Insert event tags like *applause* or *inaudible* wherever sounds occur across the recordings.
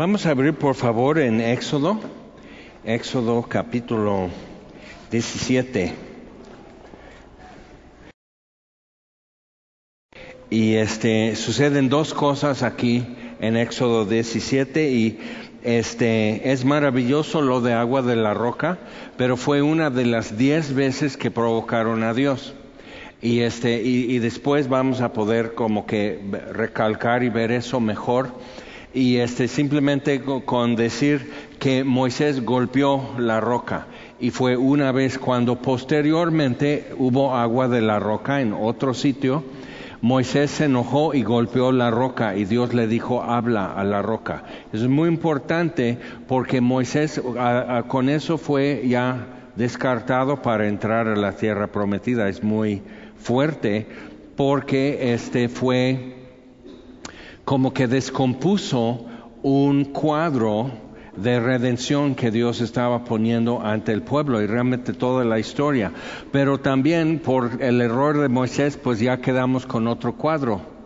Vamos a abrir por favor en Éxodo, Éxodo capítulo 17. Y este suceden dos cosas aquí en Éxodo 17 y este es maravilloso lo de agua de la roca, pero fue una de las diez veces que provocaron a Dios. Y este y, y después vamos a poder como que recalcar y ver eso mejor y este simplemente con decir que Moisés golpeó la roca. Y fue una vez cuando posteriormente hubo agua de la roca en otro sitio Moisés se enojó y golpeó la roca y Dios le dijo habla a la roca es muy importante porque Moisés con eso fue ya descartado para entrar a la tierra prometida. Es muy fuerte porque este fue como que descompuso un cuadro de redención que Dios estaba poniendo ante el pueblo y realmente toda la historia. Pero también por el error de Moisés, pues ya quedamos con otro cuadro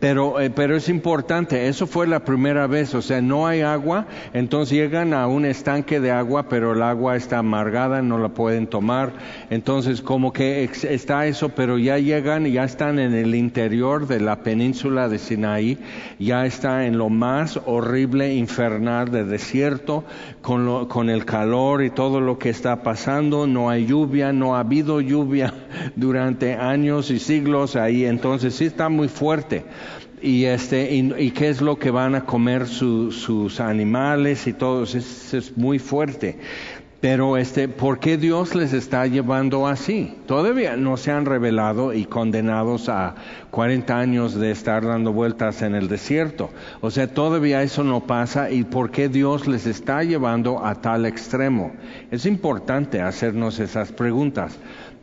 pero, eh, pero es importante, eso fue la primera vez, o sea, no hay agua, entonces llegan a un estanque de agua, pero el agua está amargada, no la pueden tomar, entonces como que está eso, pero ya llegan, ya están en el interior de la península de Sinaí, ya está en lo más horrible, infernal de desierto, con, lo, con el calor y todo lo que está pasando, no hay lluvia, no ha habido lluvia *laughs* durante años y siglos ahí, entonces sí está muy fuerte y este y, qué es lo que van a comer sus animales y todo eso es, muy fuerte. Pero este por qué Dios les está llevando así todavía no se han revelado y condenados a 40 años de estar dando vueltas en el desierto. O sea todavía eso no pasa y por qué Dios les está llevando a tal extremo es importante hacernos esas preguntas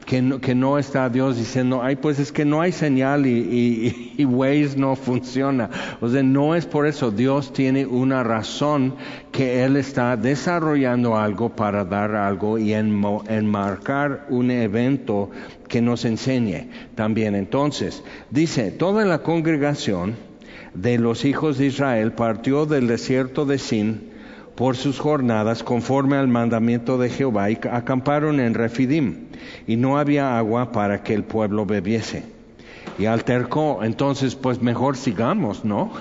que no, que no está Dios diciendo, ay, pues es que no hay señal y, *laughs* y, Waze no funciona. O sea, no es por eso. Dios tiene una razón que Él está desarrollando algo para dar algo y enmarcar un evento que nos enseñe también. Entonces, dice, toda la congregación de los hijos de Israel partió del desierto de Sin por sus jornadas conforme al mandamiento de Jehová y acamparon en Refidim y no había agua para que el pueblo bebiese. Y altercó, entonces pues mejor sigamos, ¿no?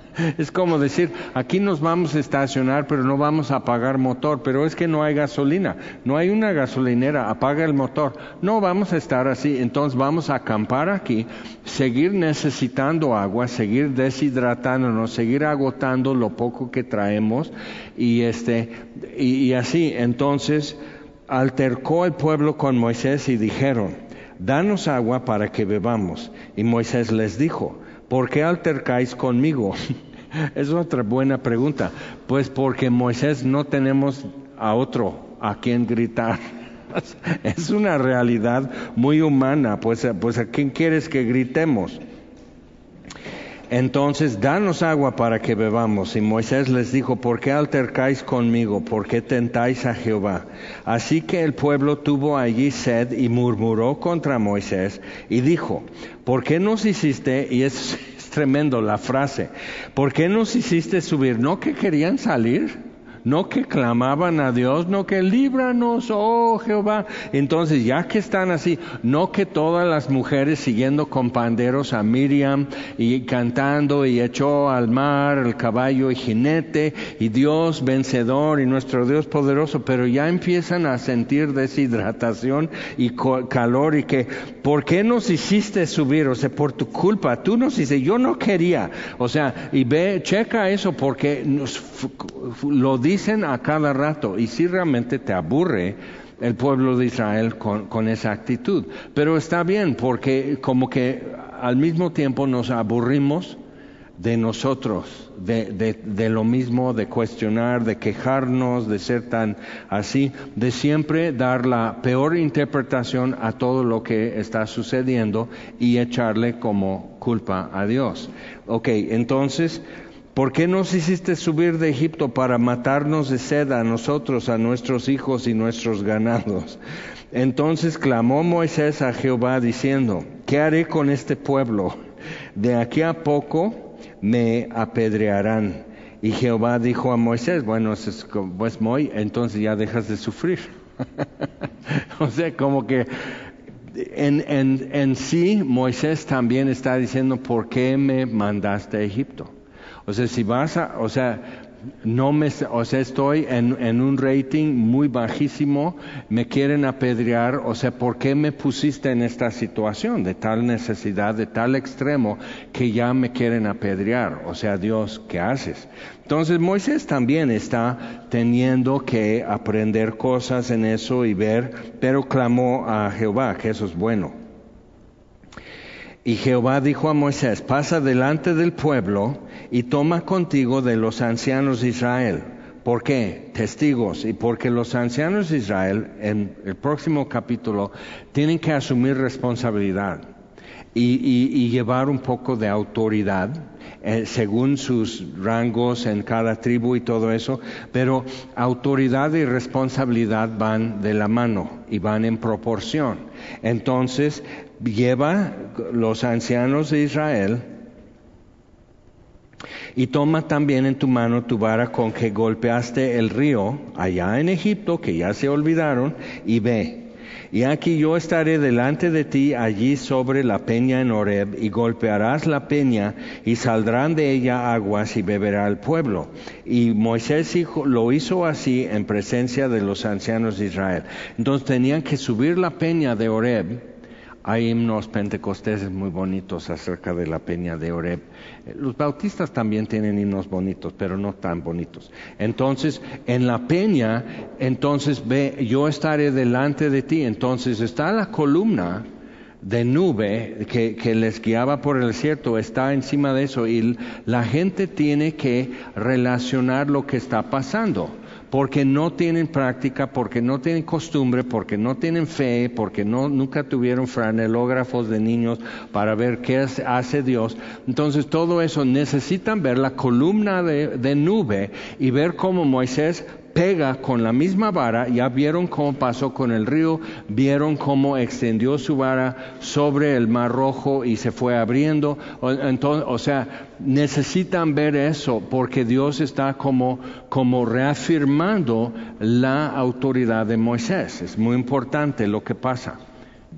*laughs* es como decir, aquí nos vamos a estacionar, pero no vamos a apagar motor, pero es que no hay gasolina, no hay una gasolinera, apaga el motor. No vamos a estar así, entonces vamos a acampar aquí, seguir necesitando agua, seguir deshidratándonos, seguir agotando lo poco que traemos. Y este y así, entonces altercó el pueblo con Moisés y dijeron, danos agua para que bebamos. Y Moisés les dijo, ¿por qué altercáis conmigo? *laughs* es otra buena pregunta. Pues porque Moisés no tenemos a otro a quien gritar. *laughs* es una realidad muy humana, pues, pues a quién quieres que gritemos. Entonces, danos agua para que bebamos. Y Moisés les dijo, ¿por qué altercáis conmigo? ¿Por qué tentáis a Jehová? Así que el pueblo tuvo allí sed y murmuró contra Moisés y dijo, ¿por qué nos hiciste? Y es, *laughs* es tremendo la frase, ¿por qué nos hiciste subir? ¿No que querían salir? No que clamaban a Dios, no que líbranos, oh Jehová. Entonces, ya que están así, no que todas las mujeres siguiendo con panderos a Miriam y cantando y echó al mar el caballo y jinete y Dios vencedor y nuestro Dios poderoso, pero ya empiezan a sentir deshidratación y calor y que, ¿por qué nos hiciste subir? O sea, por tu culpa, tú nos hiciste, yo no quería. O sea, y ve, checa eso porque nos, lo dicen a cada rato y si realmente te aburre el pueblo de Israel con, esa actitud. Pero está bien porque como que al mismo tiempo nos aburrimos de nosotros, de, de, lo mismo, de cuestionar, de quejarnos, de ser tan así, de siempre dar la peor interpretación a todo lo que está sucediendo y echarle como culpa a Dios. Ok, entonces ¿Por qué nos hiciste subir de Egipto para matarnos de sed a nosotros, a nuestros hijos y nuestros ganados? Entonces clamó Moisés a Jehová diciendo, ¿qué haré con este pueblo? De aquí a poco me apedrearán Y Jehová dijo a Moisés, bueno, pues muy, entonces ya dejas de sufrir. *laughs* o sea, como que en, en sí Moisés también está diciendo, ¿por qué me mandaste a Egipto? O sea, si vas a, o sea, no me, o sea, estoy en, en, un rating muy bajísimo, me quieren apedrear, o sea, ¿por qué me pusiste en esta situación de tal necesidad, de tal extremo, que ya me quieren apedrear? O sea, Dios, ¿qué haces? Entonces Moisés también está teniendo que aprender cosas en eso y ver, pero clamó a Jehová, que eso es bueno. Y Jehová dijo a Moisés, pasa delante del pueblo, y toma contigo de los ancianos de Israel. ¿Por qué? Testigos. Y porque los ancianos de Israel, en el próximo capítulo, tienen que asumir responsabilidad y, llevar un poco de autoridad eh, según sus rangos en cada tribu y todo eso, pero autoridad y responsabilidad van de la mano y van en proporción. Entonces, lleva los ancianos de Israel y toma también en tu mano tu vara con que golpeaste el río allá en Egipto, que ya se olvidaron, y ve. Y aquí yo estaré delante de ti allí sobre la peña en Horeb, y golpearás la peña, y saldrán de ella aguas, y beberá el pueblo. Y Moisés lo hizo así en presencia de los ancianos de Israel. Entonces tenían que subir la peña de Horeb, hay himnos pentecosteses muy bonitos acerca de la peña de Oreb. Los bautistas también tienen himnos bonitos, pero no tan bonitos. Entonces, en la peña, entonces ve, yo estaré delante de ti. Entonces está la columna de nube que, que, les guiaba por el desierto, está encima de eso y la gente tiene que relacionar lo que está pasando porque no tienen práctica, porque no tienen costumbre, porque no tienen fe, porque no, nunca tuvieron franelógrafos de niños para ver qué hace Dios. Entonces todo eso necesitan ver la columna de, de nube y ver cómo Moisés pega con la misma vara, ya vieron cómo pasó con el río, vieron cómo extendió su vara sobre el mar rojo y se fue abriendo. Entonces, o sea, necesitan ver eso porque Dios está como, como reafirmando la autoridad de Moisés. Es muy importante lo que pasa.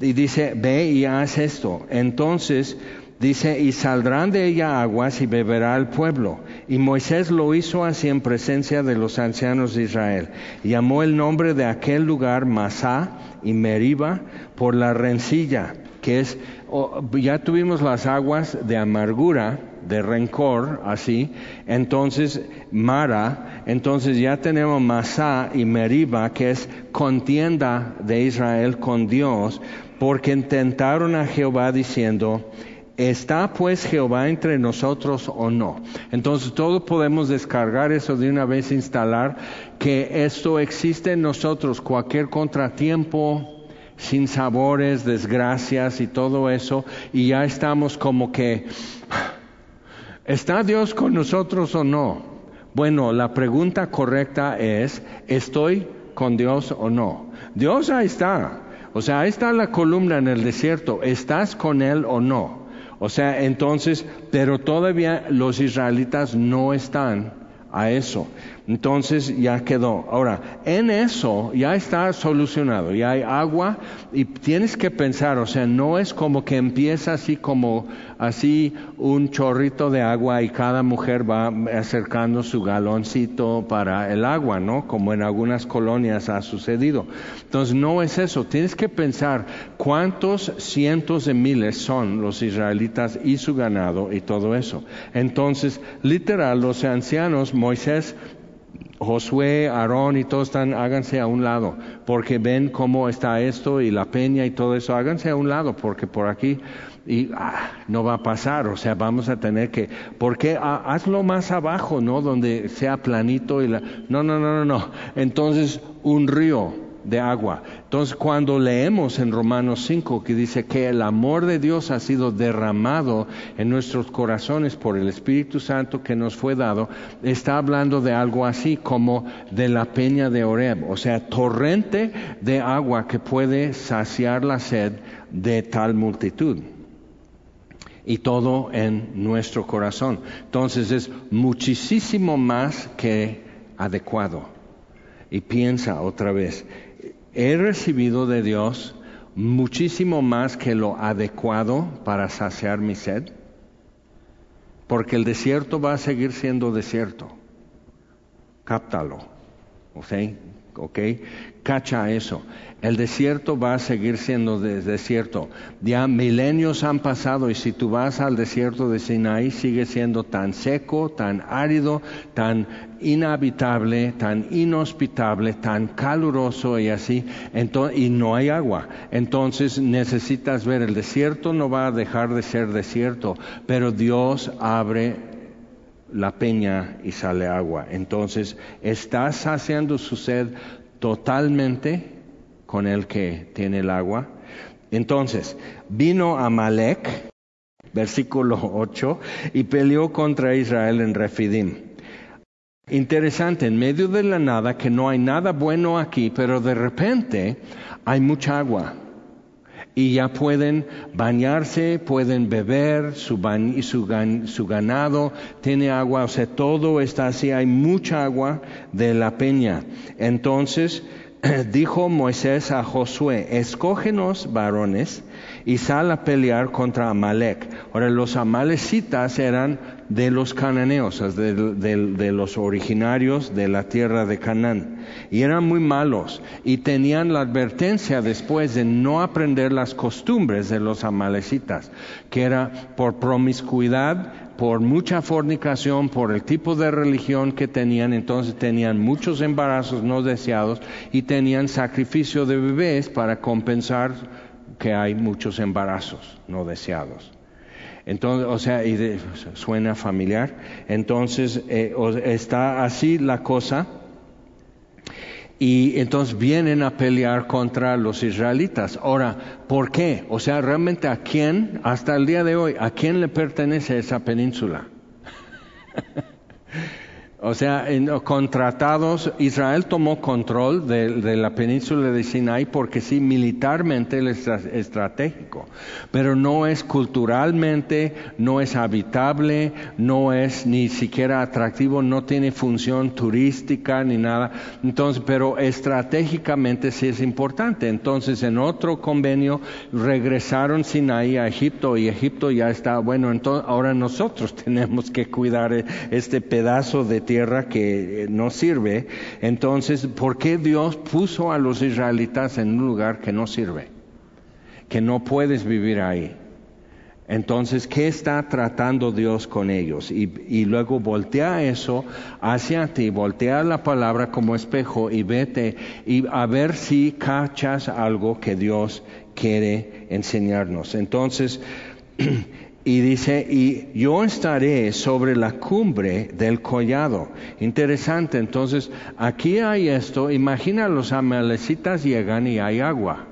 Y dice, ve y haz esto. Entonces, Dice, y saldrán de ella aguas y beberá el pueblo. Y Moisés lo hizo así en presencia de los ancianos de Israel. Llamó el nombre de aquel lugar Masá y Meriba por la rencilla, que es, ya tuvimos las aguas de amargura, de rencor, así. Entonces, Mara, entonces ya tenemos Masá y Meriba, que es contienda de Israel con Dios, porque intentaron a Jehová diciendo, ¿Está pues Jehová entre nosotros o no? Entonces todos podemos descargar eso de una vez, instalar que esto existe en nosotros, cualquier contratiempo, sin sabores, desgracias y todo eso, y ya estamos como que, ¿está Dios con nosotros o no? Bueno, la pregunta correcta es, ¿estoy con Dios o no? Dios ahí está. O sea, ahí está la columna en el desierto. ¿Estás con Él o no? O sea, entonces, pero todavía los israelitas no están a eso. Entonces ya quedó. Ahora, en eso ya está solucionado, ya hay agua y tienes que pensar, o sea, no es como que empieza así como así un chorrito de agua y cada mujer va acercando su galoncito para el agua, ¿no? Como en algunas colonias ha sucedido. Entonces no es eso, tienes que pensar cuántos cientos de miles son los israelitas y su ganado y todo eso. Entonces, literal, los ancianos, Moisés Josué, Aarón y todos están, háganse a un lado, porque ven cómo está esto y la peña y todo eso, háganse a un lado, porque por aquí y ah, no va a pasar, o sea, vamos a tener que, porque ah, hazlo más abajo, ¿no? Donde sea planito y la, no, no, no, no, no, entonces un río, de agua. Entonces, cuando leemos en Romanos 5 que dice que el amor de Dios ha sido derramado en nuestros corazones por el Espíritu Santo que nos fue dado, está hablando de algo así como de la peña de Oreb, o sea, torrente de agua que puede saciar la sed de tal multitud. y todo en nuestro corazón. Entonces es muchísimo más que adecuado. Y piensa otra vez, he recibido de Dios muchísimo más que lo adecuado para saciar mi sed, porque el desierto va a seguir siendo desierto. Cáptalo, ¿ok? ¿Ok? Cacha eso. El desierto va a seguir siendo desierto. Ya milenios han pasado y si tú vas al desierto de Sinaí sigue siendo tan seco, tan árido, tan inhabitable, tan inhospitable, tan caluroso y así, y no hay agua. Entonces necesitas ver, el desierto no va a dejar de ser desierto, pero Dios abre la peña y sale agua. Entonces, estás saciando su sed totalmente con el que tiene el agua. Entonces, vino Amalek, versículo 8, y peleó contra Israel en Refidim. Interesante, en medio de la nada, que no hay nada bueno aquí, pero de repente hay mucha agua y ya pueden bañarse, pueden beber, su, su, su, ganado tiene agua, o sea, todo está así, hay mucha agua de la peña. Entonces *clears throat* dijo Moisés a Josué, escógenos varones y sal a pelear contra Amalek. Ahora, los amalecitas eran de los cananeos, de, de, los originarios de la tierra de Canaán. Y eran muy malos y tenían la advertencia después de no aprender las costumbres de los amalecitas, que era por promiscuidad, por mucha fornicación, por el tipo de religión que tenían, entonces tenían muchos embarazos no deseados y tenían sacrificio de bebés para compensar que hay muchos embarazos no deseados. Entonces, o sea, y suena familiar. Entonces, eh, está así la cosa. Y entonces vienen a pelear contra los israelitas. Ahora, ¿por qué? O sea, realmente a quién, hasta el día de hoy, a quién le pertenece esa península? *laughs* O sea, en, con tratados, Israel tomó control de, la península de Sinai porque sí, militarmente es estratégico, pero no es culturalmente, no es habitable, no es ni siquiera atractivo, no tiene función turística ni nada. Entonces, pero estratégicamente sí es importante. Entonces, en otro convenio regresaron Sinai a Egipto y Egipto ya está, bueno, entonces ahora nosotros *laughs* tenemos que cuidar este pedazo de tierra tierra que eh, no sirve, entonces, ¿por qué Dios puso a los israelitas en un lugar que no sirve? Que no puedes vivir ahí. Entonces, ¿qué está tratando Dios con ellos? Y, luego voltea eso hacia ti, voltea la palabra como espejo y vete y a ver si cachas algo que Dios quiere enseñarnos. Entonces, *clears throat* Y dice, y yo estaré sobre la cumbre del collado. Interesante, entonces aquí hay esto, imagina los amalecitas llegan y hay agua.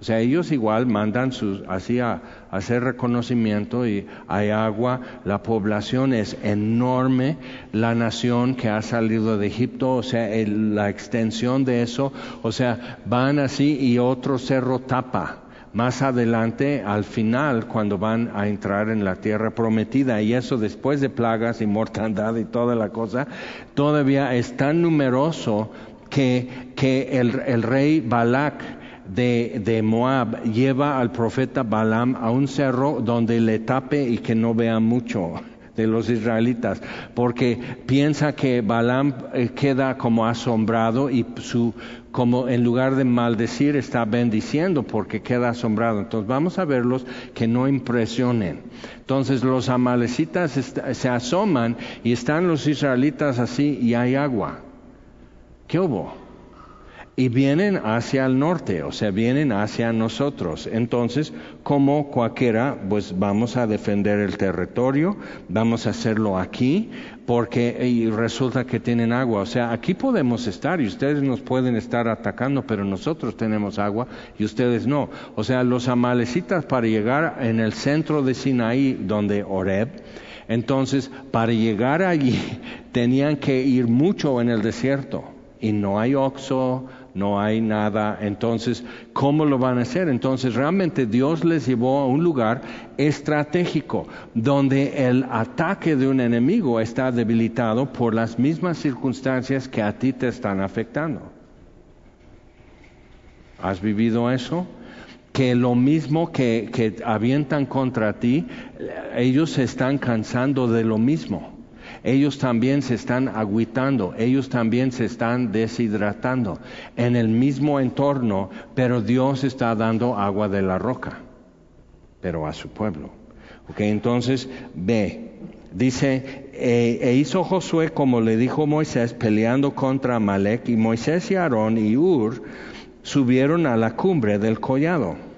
O sea, ellos igual mandan sus, así a, hacer reconocimiento y hay agua, la población es enorme, la nación que ha salido de Egipto, o sea, la extensión de eso, o sea, van así y otro cerro tapa más adelante, al final, cuando van a entrar en la tierra prometida, y eso después de plagas y mortandad y toda la cosa, todavía es tan numeroso que, que el, rey Balak de, de, Moab lleva al profeta Balaam a un cerro donde le tape y que no vea mucho de los israelitas, porque piensa que Balaam eh, queda como asombrado y su como en lugar de maldecir está bendiciendo porque queda asombrado. Entonces vamos a verlos que no impresionen. Entonces los amalecitas se asoman y están los israelitas así y hay agua. ¿Qué hubo? Y vienen hacia el norte, o sea, vienen hacia nosotros. Entonces, como cualquiera, pues vamos a defender el territorio, vamos a hacerlo aquí, porque resulta que tienen agua. O sea, aquí podemos estar y ustedes nos pueden estar atacando, pero nosotros tenemos agua y ustedes no. O sea, los amalecitas para llegar en el centro de Sinaí, donde Oreb, entonces, para llegar allí *laughs* tenían que ir mucho en el desierto y no hay oxo, no hay nada. Entonces, ¿cómo lo van a hacer? Entonces, realmente Dios les llevó a un lugar estratégico donde el ataque de un enemigo está debilitado por las mismas circunstancias que a ti te están afectando. ¿Has vivido eso? que lo mismo que, que, avientan contra ti, ellos se están cansando de lo mismo. Ellos también se están aguitando, ellos también se están deshidratando en el mismo entorno, pero Dios está dando agua de la roca, pero a su pueblo. Okay, entonces, ve, dice, e, e hizo Josué como le dijo Moisés, peleando contra Amalek, y Moisés y Aarón y Ur, subieron a la cumbre del collado.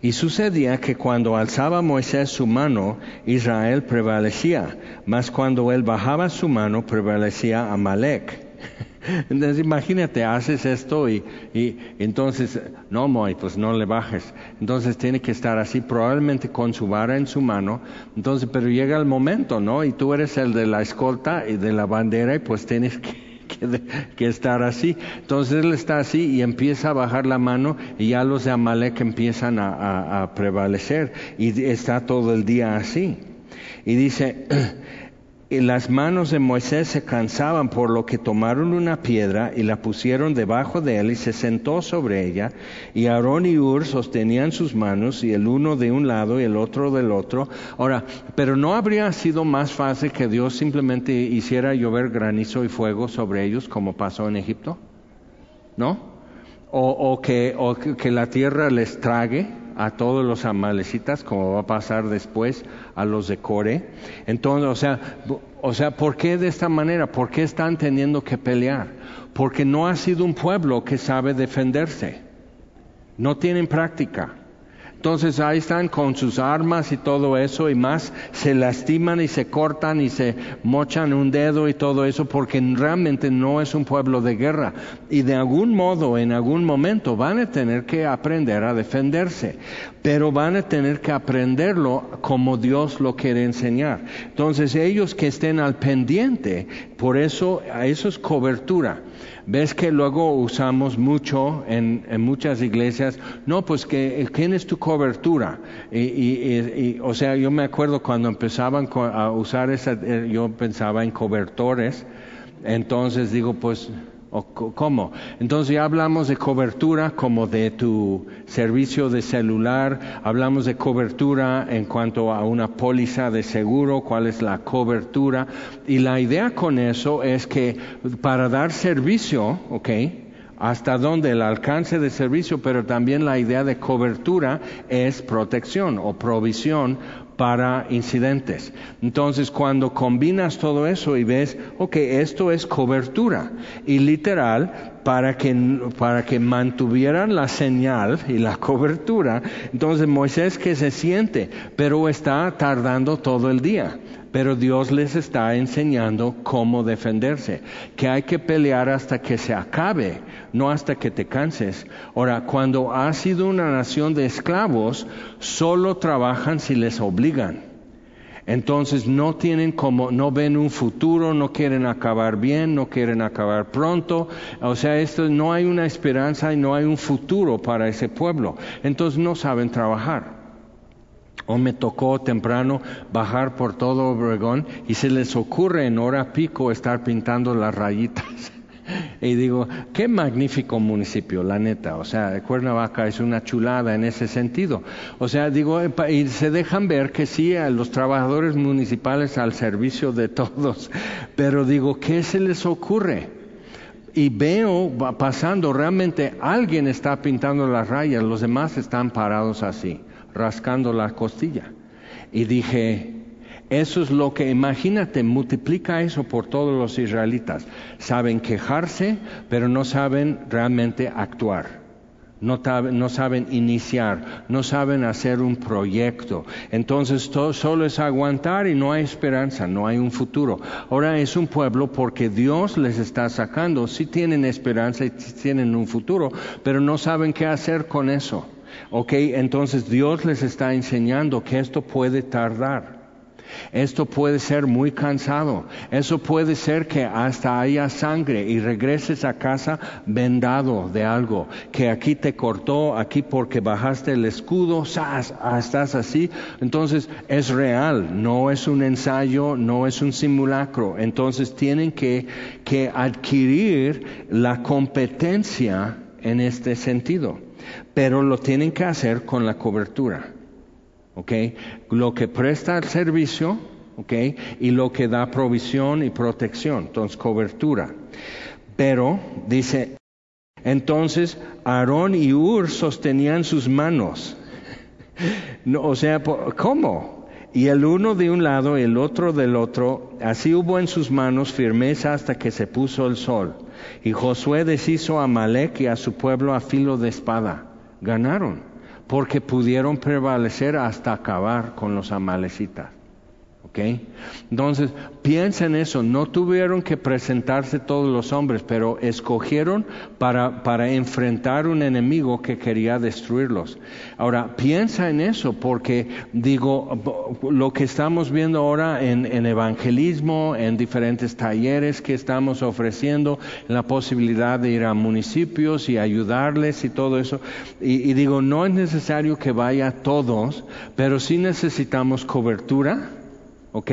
Y sucedía que cuando alzaba Moisés su mano, Israel prevalecía, mas cuando él bajaba su mano, prevalecía Amalek. *laughs* Entonces imagínate, haces esto y, y, entonces, no, Moy, pues no le bajes. Entonces tiene que estar así, probablemente con su vara en su mano. Entonces, pero llega el momento, ¿no? Y tú eres el de la escolta y de la bandera y pues tienes que que, estar así. Entonces él está así y empieza a bajar la mano y ya los de Amalek empiezan a prevalecer y está todo el día así. Y dice, *clears throat* y las manos de Moisés se cansaban, por lo que tomaron una piedra y la pusieron debajo de él y se sentó sobre ella. Y Aarón y Ur sostenían sus manos, y el uno de un lado y el otro del otro. Ahora, pero no habría sido más fácil que Dios simplemente hiciera llover granizo y fuego sobre ellos, como pasó en Egipto, ¿no? O, o que, o que la tierra les trague a todos los amalecitas, como va a pasar después a los de Core. Entonces, o sea, o sea, ¿por qué de esta manera? ¿Por qué están teniendo que pelear? Porque no ha sido un pueblo que sabe defenderse. No tienen práctica. Entonces ahí están con sus armas y todo eso y más se lastiman y se cortan y se mochan un dedo y todo eso porque realmente no es un pueblo de guerra y de algún modo en algún momento van a tener que aprender a defenderse pero van a tener que aprenderlo como Dios lo quiere enseñar. Entonces ellos que estén al pendiente, por eso eso es cobertura. Ves que luego usamos mucho en, muchas iglesias, no, pues que, ¿quién es tu cobertura? Y, y, o sea, yo me acuerdo cuando empezaban a usar esa, eh, yo pensaba en cobertores, entonces digo, pues ¿Cómo? Entonces ya hablamos de cobertura como de tu servicio de celular, hablamos de cobertura en cuanto a una póliza de seguro, cuál es la cobertura. Y la idea con eso es que para dar servicio, ¿ok? hasta dónde el alcance de servicio, pero también la idea de cobertura es protección o provisión para incidentes. Entonces, cuando combinas todo eso y ves, ok, esto es cobertura, y literal, para que, para que mantuvieran la señal y la cobertura, entonces Moisés que se siente, pero está tardando todo el día pero Dios les está enseñando cómo defenderse, que hay que pelear hasta que se acabe, no hasta que te canses. Ahora, cuando ha sido una nación de esclavos, solo trabajan si les obligan. Entonces no tienen como, no ven un futuro, no quieren acabar bien, no quieren acabar pronto. O sea, esto no hay una esperanza y no hay un futuro para ese pueblo. Entonces no saben trabajar o me tocó temprano bajar por todo Obregón y se les ocurre en hora pico estar pintando las rayitas. *laughs* Y digo, qué magnífico municipio, la neta. O sea, Cuernavaca es una chulada en ese sentido. O sea, digo, y se dejan ver que sí, a los trabajadores municipales al servicio de *laughs* todos. Pero digo, ¿qué se les ocurre? Y veo pasando, realmente alguien está pintando las rayas, los demás están parados así rascando la costilla. Y dije, eso es lo que, imagínate, multiplica eso por todos los israelitas. Saben quejarse, pero no saben realmente actuar. No, saben iniciar, no saben hacer un proyecto. Entonces todo, solo es aguantar y no hay esperanza, no hay un futuro. Ahora es un pueblo porque Dios les está sacando. Sí tienen esperanza y tienen un futuro, pero no saben qué hacer con eso. Ok, entonces Dios les está enseñando que esto puede tardar. Esto puede ser muy cansado. Eso puede ser que hasta haya sangre y regreses a casa vendado de algo, que aquí te cortó, aquí porque bajaste el escudo, ¡zas! Ah, estás así. Entonces es real, no es un ensayo, no es un simulacro. Entonces tienen que, que adquirir la competencia en este sentido, pero lo tienen que hacer con la cobertura. Lo que presta el servicio, Y lo que da provisión y protección, entonces cobertura. Pero, dice, entonces Aarón y Ur sostenían sus manos. *laughs* No, o sea, ¿cómo? Y el uno de un lado, el otro del otro, así hubo en sus manos firmeza hasta que se puso el sol. Y Josué deshizo a Malek y a su pueblo a filo de espada. Ganaron porque pudieron prevalecer hasta acabar con los amalecitas. Entonces, piensa en eso, no tuvieron que presentarse todos los hombres, pero escogieron para, para enfrentar un enemigo que quería destruirlos. Ahora, piensa en eso, porque digo, lo que estamos viendo ahora en, evangelismo, en diferentes talleres que estamos ofreciendo, la posibilidad de ir a municipios y ayudarles y todo eso, y, y digo, no es necesario que vaya todos, pero sí necesitamos cobertura ¿ok?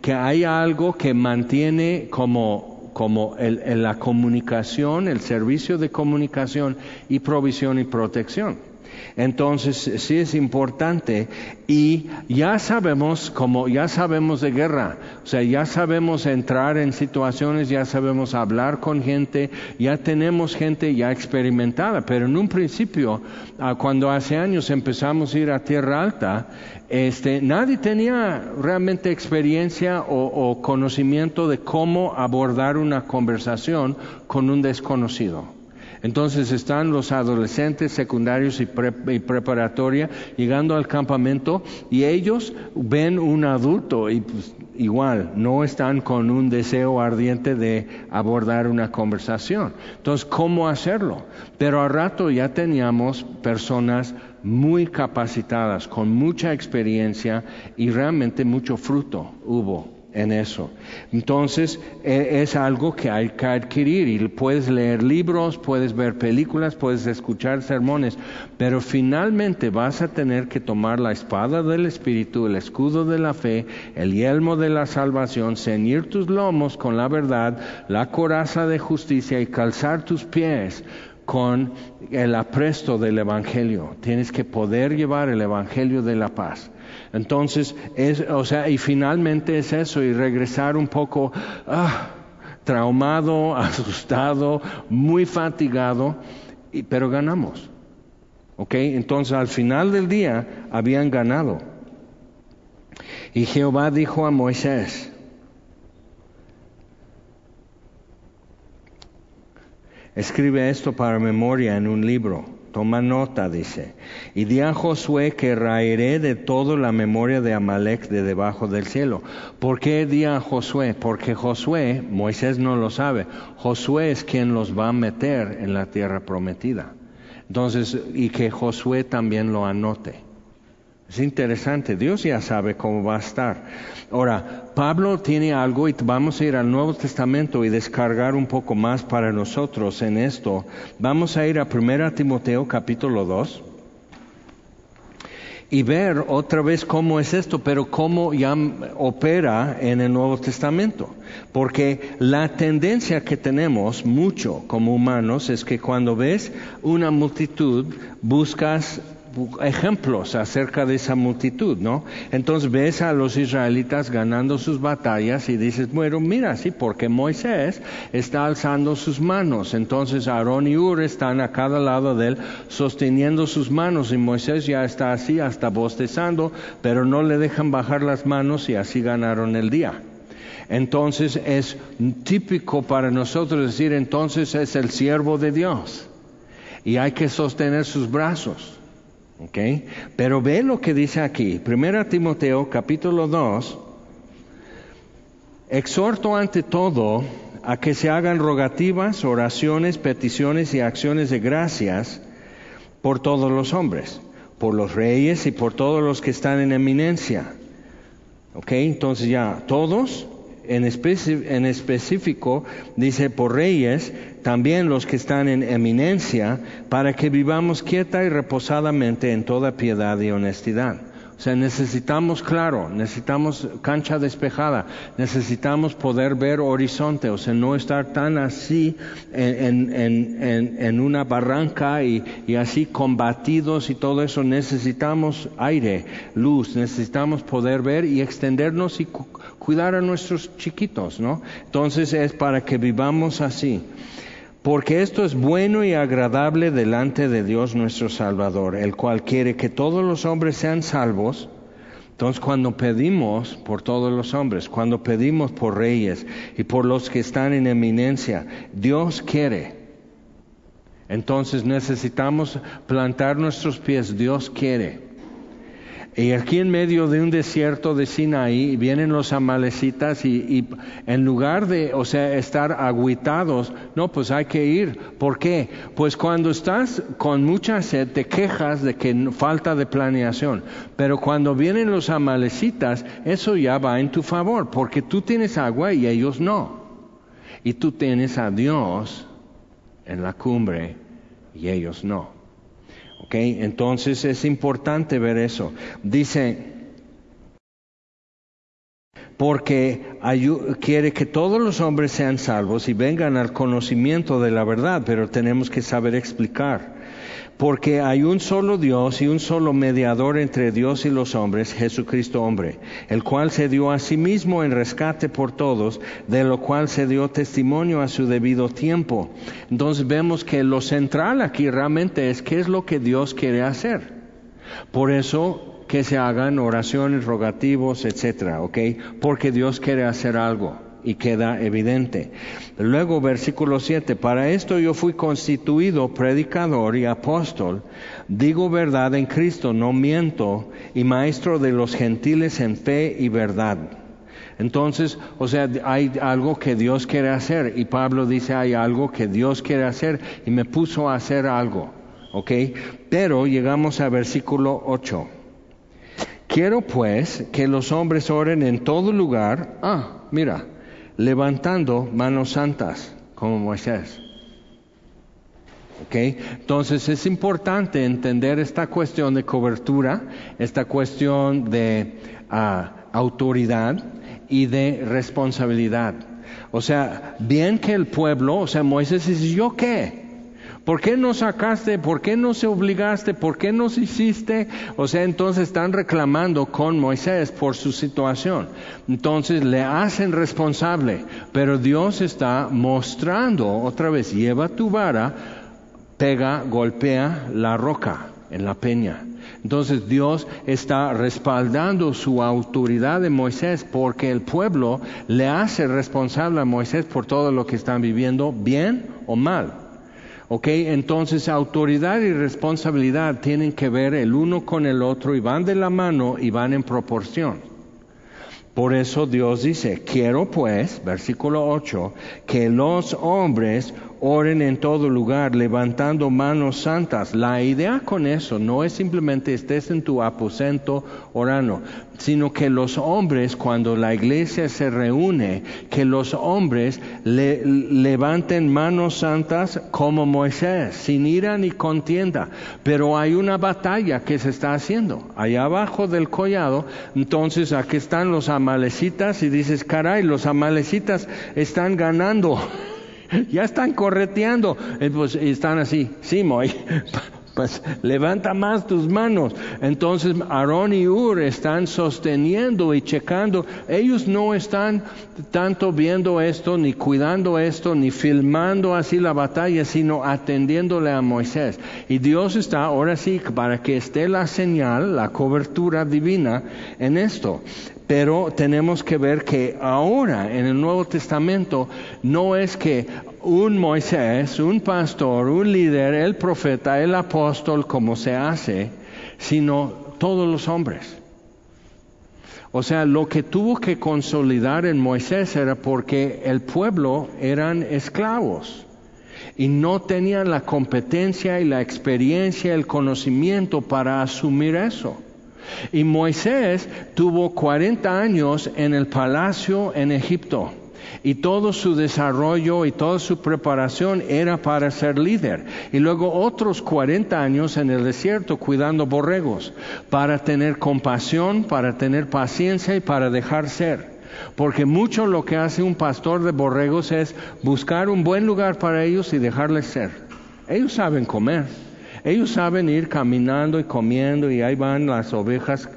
Que hay algo que mantiene como, como el, la comunicación, el servicio de comunicación y provisión y protección. Entonces, sí es importante. Y ya sabemos, como ya sabemos de guerra, o sea, ya sabemos entrar en situaciones, ya sabemos hablar con gente, ya tenemos gente ya experimentada, pero en un principio, ah, cuando hace años empezamos a ir a Tierra Alta, este, nadie tenía realmente experiencia o conocimiento de cómo abordar una conversación con un desconocido. Entonces están los adolescentes secundarios y, preparatoria llegando al campamento y ellos ven un adulto y pues, igual no están con un deseo ardiente de abordar una conversación. Entonces, ¿cómo hacerlo? Pero al rato ya teníamos personas muy capacitadas, con mucha experiencia y realmente mucho fruto hubo en eso. Entonces e, es algo que hay que adquirir y puedes leer libros, puedes ver películas, puedes escuchar sermones, pero finalmente vas a tener que tomar la espada del Espíritu, el escudo de la fe, el yelmo de la salvación, ceñir tus lomos con la verdad, la coraza de justicia y calzar tus pies con el apresto del Evangelio. Tienes que poder llevar el Evangelio de la paz. Entonces, es, o sea, y finalmente es eso, y regresar un poco ah, traumado, *laughs* asustado, muy fatigado, y, pero ganamos. ¿Ok? Entonces, al final del día, habían ganado. Y Jehová dijo a Moisés, escribe esto para memoria en un libro Toma nota, dice. Y di a Josué que raeré de todo la memoria de Amalek de debajo del cielo. ¿Por qué di a Josué? Porque Josué, Moisés no lo sabe, Josué es quien los va a meter en la tierra prometida. Entonces, y que Josué también lo anote. Es interesante, Dios ya sabe cómo va a estar. Ahora, Pablo tiene algo y vamos a ir al Nuevo Testamento y descargar un poco más para nosotros en esto. Vamos a ir a 1 Timoteo capítulo 2 y ver otra vez cómo es esto, pero cómo ya opera en el Nuevo Testamento. Porque la tendencia que tenemos mucho como humanos es que cuando ves una multitud buscas ejemplos acerca de esa multitud, ¿no? Entonces ves a los israelitas ganando sus batallas y dices, bueno, mira, sí, porque Moisés está alzando sus manos. Entonces Aarón y Ur están a cada lado de él sosteniendo sus manos y Moisés ya está así, hasta bostezando, pero no le dejan bajar las manos y así ganaron el día. Entonces es típico para nosotros decir, entonces es el siervo de Dios y hay que sostener sus brazos. Okay. Pero ve lo que dice aquí, 1 Timoteo capítulo 2, exhorto ante todo a que se hagan rogativas, oraciones, peticiones y acciones de gracias por todos los hombres, por los reyes y por todos los que están en eminencia. ¿Ok? Entonces ya, todos, en, específico, dice por reyes, también los que están en eminencia, para que vivamos quieta y reposadamente en toda piedad y honestidad. O sea, necesitamos claro, necesitamos cancha despejada, necesitamos poder ver horizonte, o sea, no estar tan así en, en, en, en una barranca y, y, así combatidos y todo eso. Necesitamos aire, luz, necesitamos poder ver y extendernos y cu cuidar a nuestros chiquitos, ¿no? Entonces es para que vivamos así porque esto es bueno y agradable delante de Dios nuestro Salvador, el cual quiere que todos los hombres sean salvos. Entonces cuando pedimos por todos los hombres, cuando pedimos por reyes y por los que están en eminencia, Dios quiere. Entonces necesitamos plantar nuestros pies, Dios quiere. Y aquí en medio de un desierto de Sinaí vienen los amalecitas y, en lugar de, o sea, estar aguitados, no, pues hay que ir. ¿Por qué? Pues cuando estás con mucha sed te quejas de que falta de planeación. Pero cuando vienen los amalecitas, eso ya va en tu favor, porque tú tienes agua y ellos no. Y tú tienes a Dios en la cumbre y ellos no. Okay, entonces es importante ver eso. Dice, porque quiere que todos los hombres sean salvos y vengan al conocimiento de la verdad, pero tenemos que saber explicar porque hay un solo Dios y un solo mediador entre Dios y los hombres, Jesucristo hombre, el cual se dio a sí mismo en rescate por todos, de lo cual se dio testimonio a su debido tiempo. Entonces vemos que lo central aquí realmente es qué es lo que Dios quiere hacer. Por eso que se hagan oraciones, rogativos, etcétera, ¿ok? Porque Dios quiere hacer algo y queda evidente. Luego, versículo 7, para esto yo fui constituido predicador y apóstol, digo verdad en Cristo, no miento, y maestro de los gentiles en fe y verdad. Entonces, o sea, hay algo que Dios quiere hacer y Pablo dice hay algo que Dios quiere hacer y me puso a hacer algo, ¿ok? Pero llegamos a versículo 8. Quiero pues que los hombres oren en todo lugar. Ah, mira, levantando manos santas, como Moisés. ¿Ok? Entonces es importante entender esta cuestión de cobertura, esta cuestión de uh, autoridad y de responsabilidad. O sea, bien que el pueblo, o sea, Moisés dice, ¿yo qué? ¿Por qué no sacaste? ¿Por qué no se obligaste? ¿Por qué no se hiciste? O sea, entonces están reclamando con Moisés por su situación. Entonces le hacen responsable, pero Dios está mostrando otra vez, lleva tu vara, pega, golpea la roca en la peña. Entonces Dios está respaldando su autoridad de Moisés porque el pueblo le hace responsable a Moisés por todo lo que están viviendo, bien o mal. ¿Ok? Entonces autoridad y responsabilidad tienen que ver el uno con el otro y van de la mano y van en proporción. Por eso Dios dice, quiero pues, versículo 8, que los hombres oren en todo lugar, levantando manos santas. La idea con eso no es simplemente estés en tu aposento orando, sino que los hombres, cuando la iglesia se reúne, que los hombres le, levanten manos santas como Moisés, sin ira ni contienda. Pero hay una batalla que se está haciendo. Allá abajo del collado, entonces aquí están los amalecitas y dices, caray, los amalecitas están ganando. *laughs* *laughs* ya están correteando. Eh, pues están así, sí, Moy, *laughs* pues levanta más tus manos. Entonces Aarón y Ur están sosteniendo y checando. Ellos no están tanto viendo esto, ni cuidando esto, ni filmando así la batalla, sino atendiéndole a Moisés. Y Dios está ahora sí para que esté la señal, la cobertura divina en esto. Pero tenemos que ver que ahora en el Nuevo Testamento no es que un Moisés, un pastor, un líder, el profeta, el apóstol, como se hace, sino todos los hombres. O sea, lo que tuvo que consolidar en Moisés era porque el pueblo eran esclavos y no tenían la competencia y la experiencia, el conocimiento para asumir eso. Y Moisés tuvo 40 años en el palacio en Egipto y todo su desarrollo y toda su preparación era para ser líder. Y luego otros 40 años en el desierto cuidando borregos, para tener compasión, para tener paciencia y para dejar ser. Porque mucho lo que hace un pastor de borregos es buscar un buen lugar para ellos y dejarles ser. Ellos saben comer. Ellos saben ir caminando y comiendo y ahí van las ovejas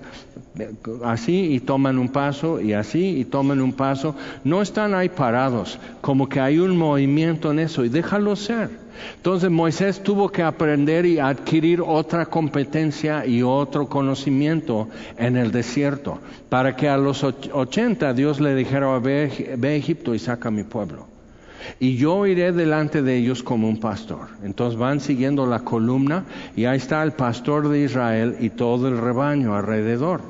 así y toman un paso y así y toman un paso. No están ahí parados, como que hay un movimiento en eso y déjalo ser. Entonces Moisés tuvo que aprender y adquirir otra competencia y otro conocimiento en el desierto, para que a los 80 Dios le dijera, ve, a Egipto y saca mi pueblo. Y yo iré delante de ellos como un pastor. Entonces van siguiendo la columna y ahí está el pastor de Israel y todo el rebaño alrededor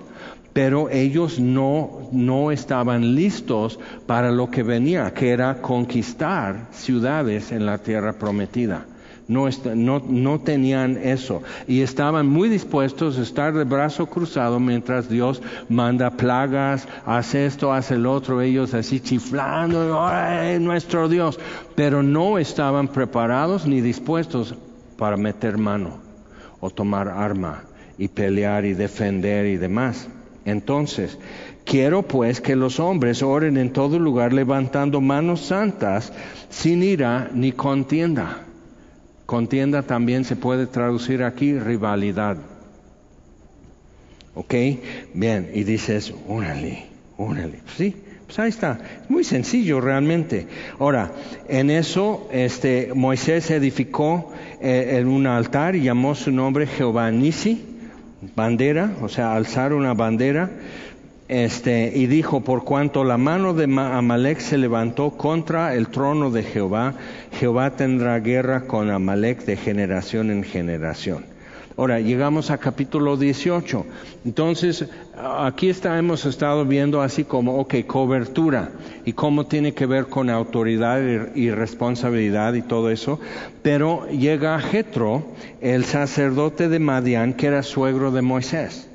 pero ellos no, no estaban listos para lo que venía, que era conquistar ciudades en la tierra prometida. No, tenían eso y estaban muy dispuestos a estar de brazo cruzado mientras Dios manda plagas, hace esto, hace el otro, ellos así chiflando, ¡ay, nuestro Dios! Pero no estaban preparados ni dispuestos para meter mano o tomar arma y pelear y defender y demás. Entonces, quiero pues que los hombres oren en todo lugar levantando manos santas sin ira ni contienda. Contienda también se puede traducir aquí rivalidad. ¿Ok? Bien, y dices, únale, únale. Sí, pues ahí está. Es muy sencillo realmente. Ahora, en eso este, Moisés edificó eh, en un altar y llamó su nombre Jehová Nisi bandera, o sea, alzar una bandera, este, y dijo, por cuanto la mano de Amalek se levantó contra el trono de Jehová, Jehová tendrá guerra con Amalek de generación en generación. Ahora, llegamos a capítulo 18. Entonces, aquí está, hemos estado viendo así como, ok, cobertura y cómo tiene que ver con autoridad y responsabilidad y todo eso. Pero llega Jetro, el sacerdote de Madián, que era suegro de Moisés.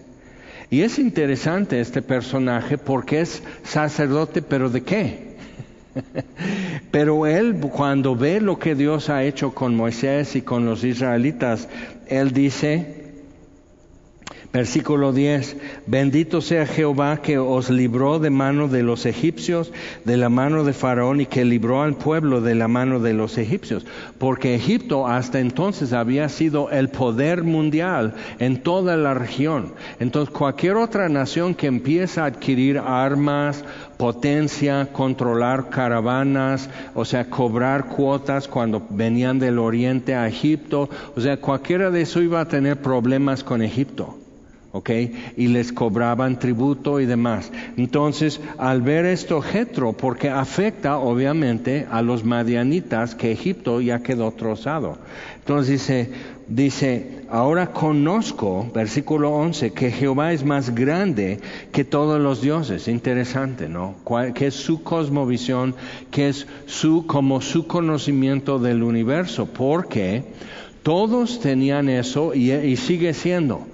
Y es interesante este personaje porque es sacerdote, pero ¿de qué? *laughs* Pero él cuando ve lo que Dios ha hecho con Moisés y con los israelitas, él dice, Versículo 10, bendito sea Jehová que os libró de mano de los egipcios, de la mano de Faraón y que libró al pueblo de la mano de los egipcios, porque Egipto hasta entonces había sido el poder mundial en toda la región. Entonces cualquier otra nación que empieza a adquirir armas, potencia, controlar caravanas, o sea, cobrar cuotas cuando venían del oriente a Egipto, o sea, cualquiera de eso iba a tener problemas con Egipto. ¿Ok? Y les cobraban tributo y demás. Entonces, al ver esto Jetro, porque afecta obviamente a los madianitas que Egipto ya quedó trozado. Entonces dice, dice, ahora conozco, versículo 11, que Jehová es más grande que todos los dioses. Interesante, ¿no? Que es su cosmovisión, que es su, como su conocimiento del universo, porque todos tenían eso y, y sigue siendo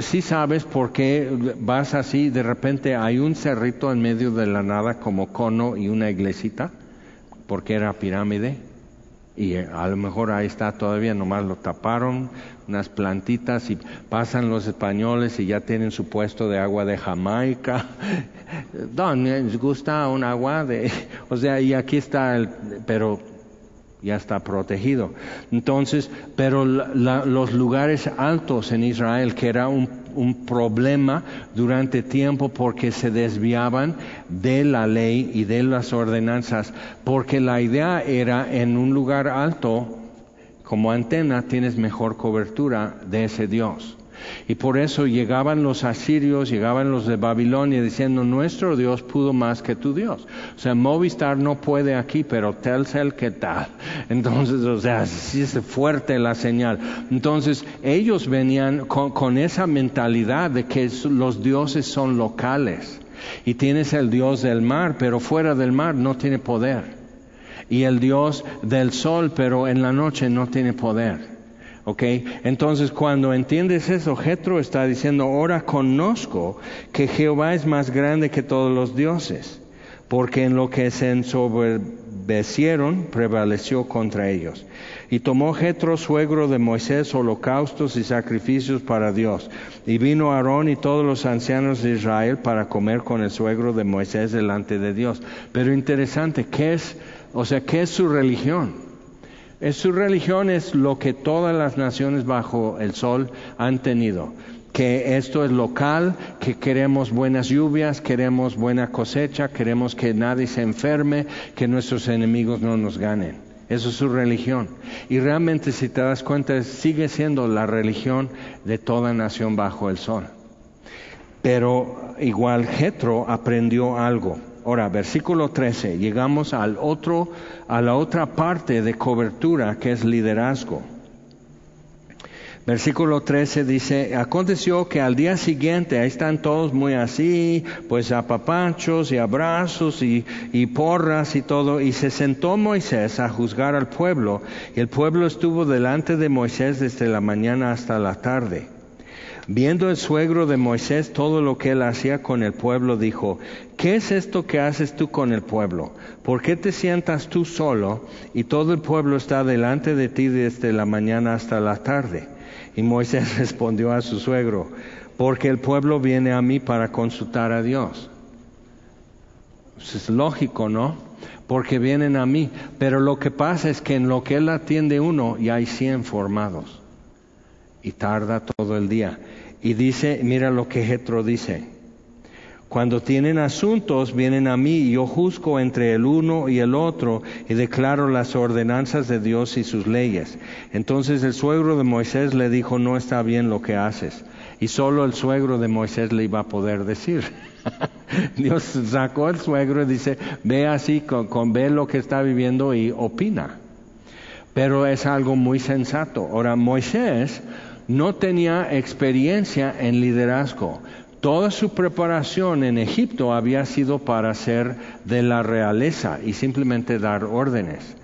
si sabes por qué vas así, de repente hay un cerrito en medio de la nada como cono y una iglesita, porque era pirámide, y a lo mejor ahí está todavía, nomás lo taparon, unas plantitas y pasan los españoles y ya tienen su puesto de agua de Jamaica. *laughs* Don, les gusta un agua de, *laughs* o sea, y aquí está el, pero ya está protegido. Entonces, pero los lugares altos en Israel, que era un, un, problema durante tiempo porque se desviaban de la ley y de las ordenanzas, porque la idea era en un lugar alto, como antena, tienes mejor cobertura de ese Dios. Y por eso llegaban los asirios, llegaban los de Babilonia diciendo, nuestro Dios pudo más que tu Dios. O sea, Movistar no puede aquí, pero Telcel, ¿qué tal? *laughs* Entonces, o sea, sí es fuerte la señal. Entonces, ellos venían con, con esa mentalidad de que los dioses son locales. Y tienes el Dios del mar, pero fuera del mar no tiene poder. Y el Dios del sol, pero en la noche no tiene poder. ¿Ok? Entonces cuando entiendes eso, Jetro está diciendo, ahora conozco que Jehová es más grande que todos los dioses, porque en lo que se ensoberbecieron prevaleció contra ellos. Y tomó Jetro, suegro de Moisés, holocaustos y sacrificios para Dios. Y vino Aarón y todos los ancianos de Israel para comer con el suegro de Moisés delante de Dios. Pero interesante, ¿qué es, o sea, qué es su religión? Es, su religión es lo que todas las naciones bajo el sol han tenido, que esto es local, que queremos buenas lluvias, queremos buena cosecha, queremos que nadie se enferme, que nuestros enemigos no nos ganen. Eso es su religión. Y realmente si te das cuenta sigue siendo la religión de toda nación bajo el sol. Pero igual Jetro aprendió algo. Ahora, versículo 13, llegamos al otro, a la otra parte de cobertura que es liderazgo. Versículo 13 dice, aconteció que al día siguiente, ahí están todos muy así, pues apapachos y abrazos y, y porras y todo, y se sentó Moisés a juzgar al pueblo, y el pueblo estuvo delante de Moisés desde la mañana hasta la tarde. Viendo el suegro de Moisés todo lo que él hacía con el pueblo, dijo, ¿qué es esto que haces tú con el pueblo? ¿Por qué te sientas tú solo y todo el pueblo está delante de ti desde la mañana hasta la tarde? Y Moisés *laughs* respondió a su suegro, porque el pueblo viene a mí para consultar a Dios. Pues es lógico, ¿no? Porque vienen a mí. Pero lo que pasa es que en lo que él atiende uno, ya hay cien formados. Y tarda todo el día. Y dice, mira lo que Jetro dice. Cuando tienen asuntos, vienen a mí y yo juzgo entre el uno y el otro y declaro las ordenanzas de Dios y sus leyes. Entonces el suegro de Moisés le dijo, no está bien lo que haces. Y solo el suegro de Moisés le iba a poder decir. *laughs* Dios sacó al suegro y dice, ve así, con, ve lo que está viviendo y opina. Pero es algo muy sensato. Ahora, Moisés no tenía experiencia en liderazgo. Toda su preparación en Egipto había sido para ser de la realeza y simplemente dar órdenes.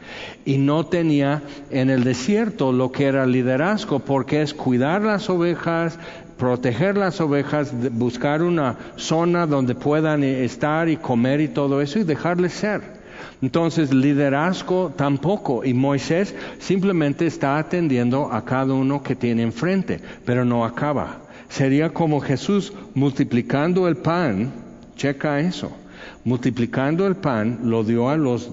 Y no tenía en el desierto lo que era liderazgo, porque es cuidar las ovejas, proteger las ovejas, buscar una zona donde puedan estar y comer y todo eso y dejarles ser. Entonces, liderazgo tampoco. Y Moisés simplemente está atendiendo a cada uno que tiene enfrente, pero no acaba. Sería como Jesús multiplicando el pan, checa eso, multiplicando el pan, lo dio a los,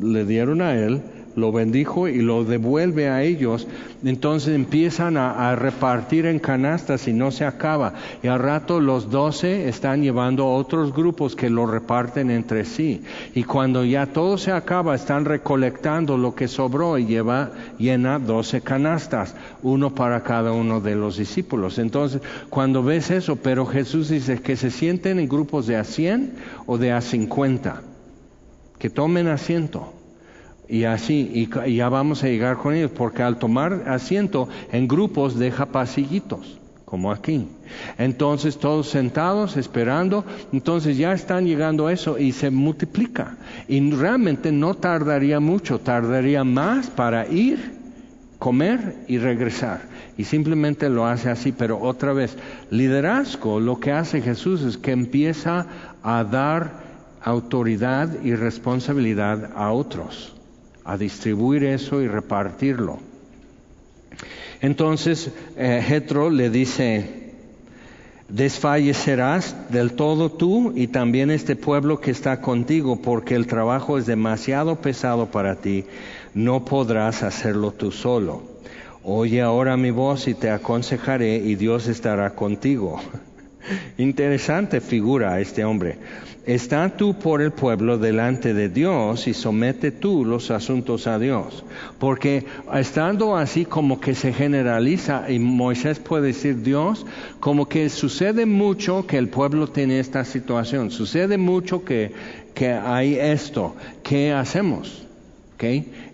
le dieron a él, lo bendijo y lo devuelve a ellos, entonces empiezan a, repartir en canastas y no se acaba. Y al rato los doce están llevando a otros grupos que lo reparten entre sí. Y cuando ya todo se acaba, están recolectando lo que sobró y lleva, llena doce canastas, uno para cada uno de los discípulos. Entonces, cuando ves eso, pero Jesús dice que se sienten en grupos de a cien o de a cincuenta, que tomen asiento y así, y, ya vamos a llegar con ellos, porque al tomar asiento en grupos deja pasillitos, como aquí. Entonces todos sentados, esperando, entonces ya están llegando a eso y se multiplica. Y realmente no tardaría mucho, tardaría más para ir, comer y regresar. Y simplemente lo hace así, pero otra vez, liderazgo, lo que hace Jesús es que empieza a dar autoridad y responsabilidad a otros a distribuir eso y repartirlo. Entonces eh, le dice, desfallecerás del todo tú y también este pueblo que está contigo, porque el trabajo es demasiado pesado para ti, no podrás hacerlo tú solo. Oye ahora mi voz y te aconsejaré y Dios estará contigo. *laughs* Interesante figura este hombre. Está tú por el pueblo delante de Dios y somete tú los asuntos a Dios. Porque estando así como que se generaliza y Moisés puede decir Dios, como que sucede mucho que el pueblo tiene esta situación, sucede mucho que, que hay esto. ¿Qué hacemos?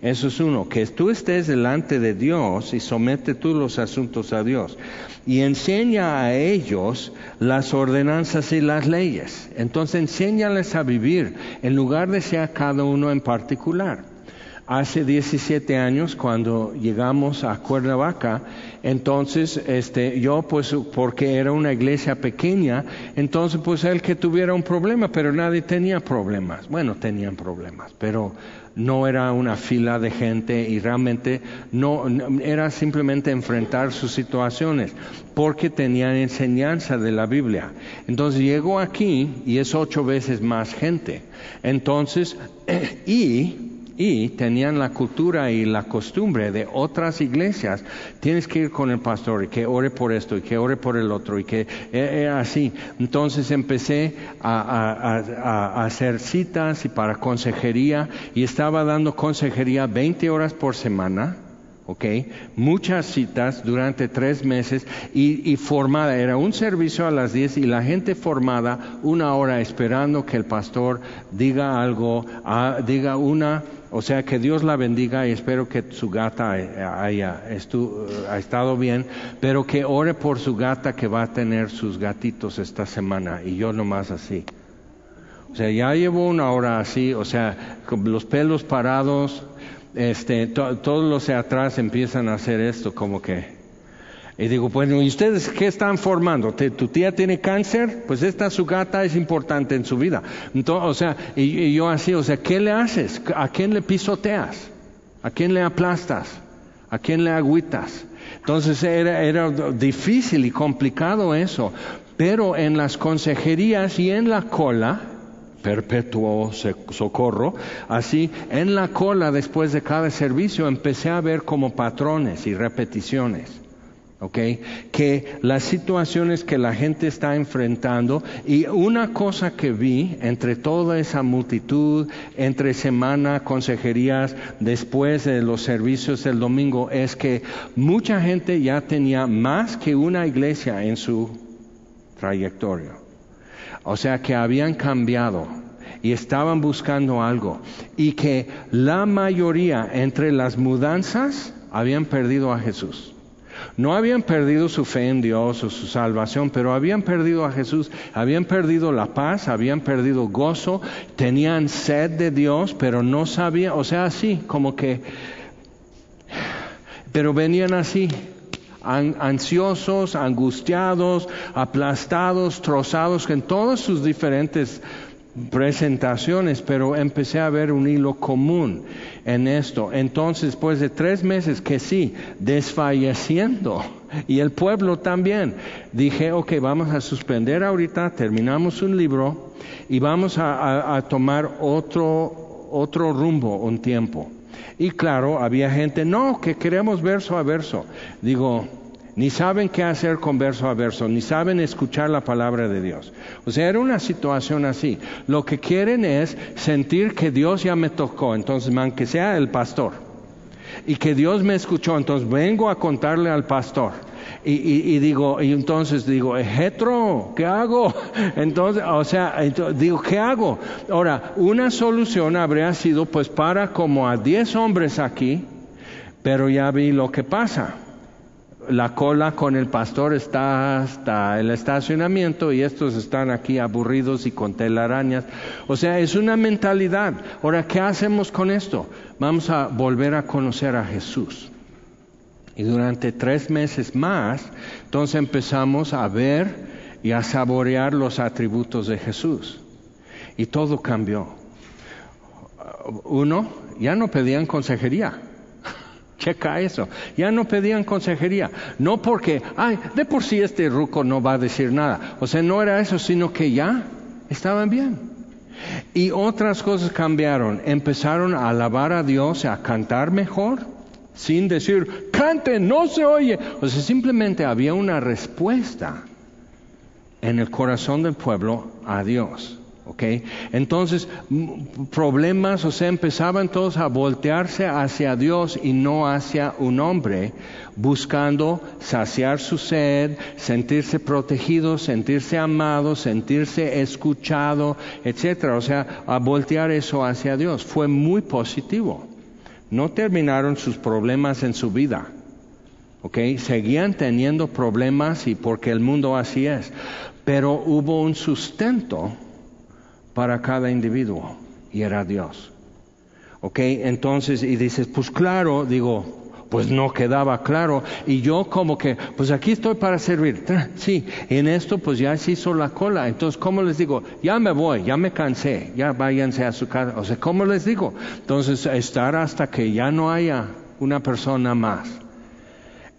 Eso es uno, que tú estés delante de Dios y somete tú los asuntos a Dios y enseña a ellos las ordenanzas y las leyes. Entonces enséñales a vivir en lugar de ser cada uno en particular. hace 17 años cuando llegamos a Cuernavaca, entonces este yo pues porque era una iglesia pequeña, entonces pues el que tuviera un problema, pero nadie tenía problemas. Bueno, tenían problemas, pero no era una fila de gente y realmente no, era simplemente enfrentar sus situaciones porque tenían enseñanza de la Biblia. Entonces llegó aquí y es ocho veces más gente. Entonces, *clears throat* y y tenían la cultura y la costumbre de otras iglesias, tienes que ir con el pastor y que ore por esto y que ore por el otro y que eh, eh, así. Entonces empecé a, hacer citas y para consejería y estaba dando consejería 20 horas por semana. ¿ok? Muchas citas durante tres meses y, y, formada, era un servicio a las 10 y la gente formada una hora esperando que el pastor diga algo, ah, diga una o sea que Dios la bendiga y espero que su gata haya ha estado bien, pero que ore por su gata que va a tener sus gatitos esta semana y yo nomás así. O sea, ya llevo una hora así, o sea, con los pelos parados, este, todos los de atrás empiezan a hacer esto, como que y digo, bueno, ¿y ustedes qué están formando? ¿Tu tía tiene cáncer? Pues esta su gata es importante en su vida. Entonces, o sea, y, yo así, o sea, ¿qué le haces? ¿A quién le pisoteas? ¿A quién le aplastas? ¿A quién le agüitas? Entonces era, era difícil y complicado eso. Pero en las consejerías y en la cola, perpetuo socorro, así en la cola después de cada servicio empecé a ver como patrones y repeticiones. Okay, que las situaciones que la gente está enfrentando y una cosa que vi entre toda esa multitud, entre semana, consejerías, después de los servicios del domingo, es que mucha gente ya tenía más que una iglesia en su trayectoria. O sea que habían cambiado y estaban buscando algo y que la mayoría entre las mudanzas habían perdido a Jesús. No habían perdido su fe en Dios o su salvación, pero habían perdido a Jesús, habían perdido la paz, habían perdido gozo, tenían sed de Dios, pero no sabían, o sea, así, como que, pero venían así, ansiosos, angustiados, aplastados, trozados, en todos sus diferentes presentaciones, pero empecé a ver un hilo común en esto. Entonces, después de tres meses que sí, desfalleciendo, y el pueblo también, dije, ok, vamos a suspender ahorita, terminamos un libro y vamos a, a tomar otro, otro rumbo un tiempo. Y claro, había gente, no, que queremos verso a verso. Digo, ni saben qué hacer con verso a verso, ni saben escuchar la palabra de Dios. O sea, era una situación así. Lo que quieren es sentir que Dios ya me tocó, entonces, aunque sea el pastor, y que Dios me escuchó, entonces vengo a contarle al pastor. Y, digo, y entonces digo, Ejetro, ¿qué hago? *laughs* Entonces, o sea, digo, ¿qué hago? Ahora, una solución habría sido, pues, para como a diez hombres aquí, pero ya vi lo que pasa la cola con el pastor está hasta el estacionamiento y estos están aquí aburridos y con telarañas. O sea, es una mentalidad. Ahora, ¿qué hacemos con esto? Vamos a volver a conocer a Jesús. Y durante tres meses más, entonces empezamos a ver y a saborear los atributos de Jesús. Y todo cambió. Uno, ya no pedían consejería Checa eso. Ya no pedían consejería. No porque, ay, de por sí este ruco no va a decir nada. O sea, no era eso, sino que ya estaban bien. Y otras cosas cambiaron. Empezaron a alabar a Dios, a cantar mejor, sin decir, cante, no se oye. O sea, simplemente había una respuesta en el corazón del pueblo a Dios. Entonces, problemas, o sea, empezaban todos a voltearse hacia Dios y no hacia un hombre, buscando saciar su sed, sentirse protegido, sentirse amado, sentirse escuchado, etcétera. O sea, a voltear eso hacia Dios. Fue muy positivo. No terminaron sus problemas en su vida. ¿ok? Seguían teniendo problemas y porque el mundo así es. Pero hubo un sustento para cada individuo y era Dios. ¿Ok? Entonces, y dices, pues claro, digo, pues no quedaba claro. Y yo como que, pues aquí estoy para servir. Sí, en esto pues ya se hizo la cola. Entonces, ¿cómo les digo? Ya me voy, ya me cansé, ya váyanse a su casa. O sea, ¿cómo les digo? Entonces, estar hasta que ya no haya una persona más.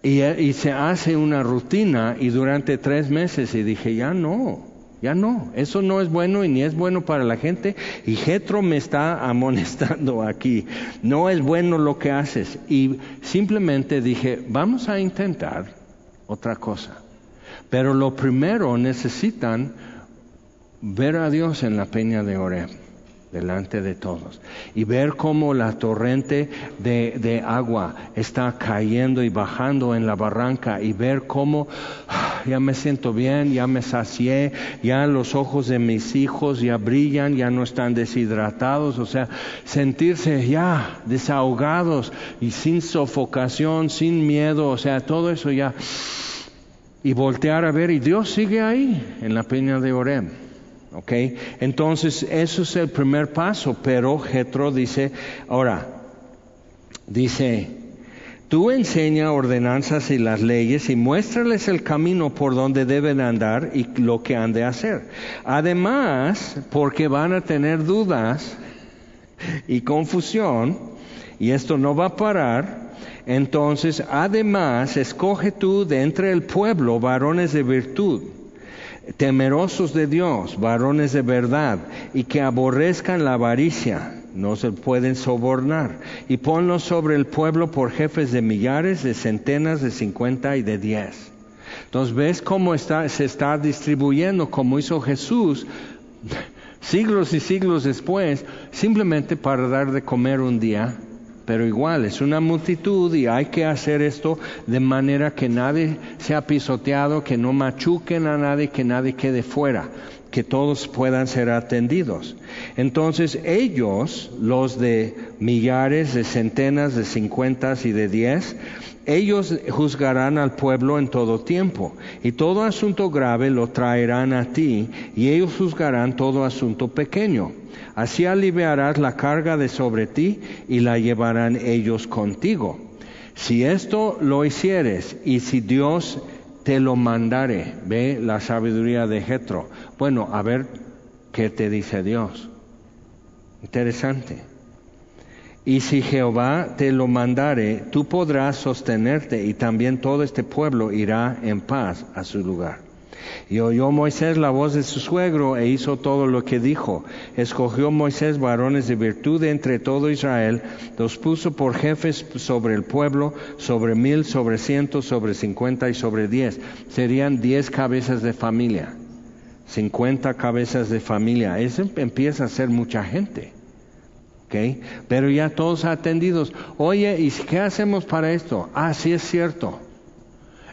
Y, y se hace una rutina y durante tres meses y dije, ya no. Ya no, eso no es bueno y ni es bueno para la gente. Y Jetro me está *laughs* amonestando aquí. No es bueno lo que haces. Y simplemente dije, vamos a intentar otra cosa. Pero lo primero necesitan ver a Dios en la peña de Oreb delante de todos. Y ver cómo la torrente de, de, agua está cayendo y bajando en la barranca y ver cómo *sighs* ya me siento bien, ya me sacié, ya los ojos de mis hijos ya brillan, ya no están deshidratados, o sea, sentirse ya desahogados y sin sofocación, sin miedo, o sea, todo eso ya. Y voltear a ver y Dios sigue ahí en la peña de Orem. ¿Ok? Entonces, eso es el primer paso, pero Jetro dice, ahora, dice, tú enseña ordenanzas y las leyes y muéstrales el camino por donde deben andar y lo que han de hacer. Además, porque van a tener dudas y confusión, y esto no va a parar, entonces, además, escoge tú de entre el pueblo varones de virtud temerosos de Dios, varones de verdad, y que aborrezcan la avaricia, no se pueden sobornar, y ponlos sobre el pueblo por jefes de millares, de centenas, de cincuenta y de diez. Entonces ves cómo está, se está distribuyendo, como hizo Jesús siglos y siglos después, simplemente para dar de comer un día pero igual es una multitud y hay que hacer esto de manera que nadie sea pisoteado, que no machuquen a nadie, que nadie quede fuera, que todos puedan ser atendidos. Entonces ellos, los de millares, de centenas, de cincuentas y de diez, ellos juzgarán al pueblo en todo tiempo, y todo asunto grave lo traerán a ti, y ellos juzgarán todo asunto pequeño. Así aliviarás la carga de sobre ti, y la llevarán ellos contigo. Si esto lo hicieres, y si Dios te lo mandare, ve la sabiduría de Jetro. Bueno, a ver qué te dice Dios. Interesante. Y si Jehová te lo mandare, tú podrás sostenerte y también todo este pueblo irá en paz a su lugar. Y oyó Moisés la voz de su suegro e hizo todo lo que dijo. Escogió Moisés varones de virtud entre todo Israel, los puso por jefes sobre el pueblo, sobre mil, sobre cientos, sobre cincuenta y sobre diez. Serían diez cabezas de familia, cincuenta cabezas de familia. Eso empieza a ser mucha gente. Pero ya todos atendidos. Oye, ¿y qué hacemos para esto? Ah, sí es cierto.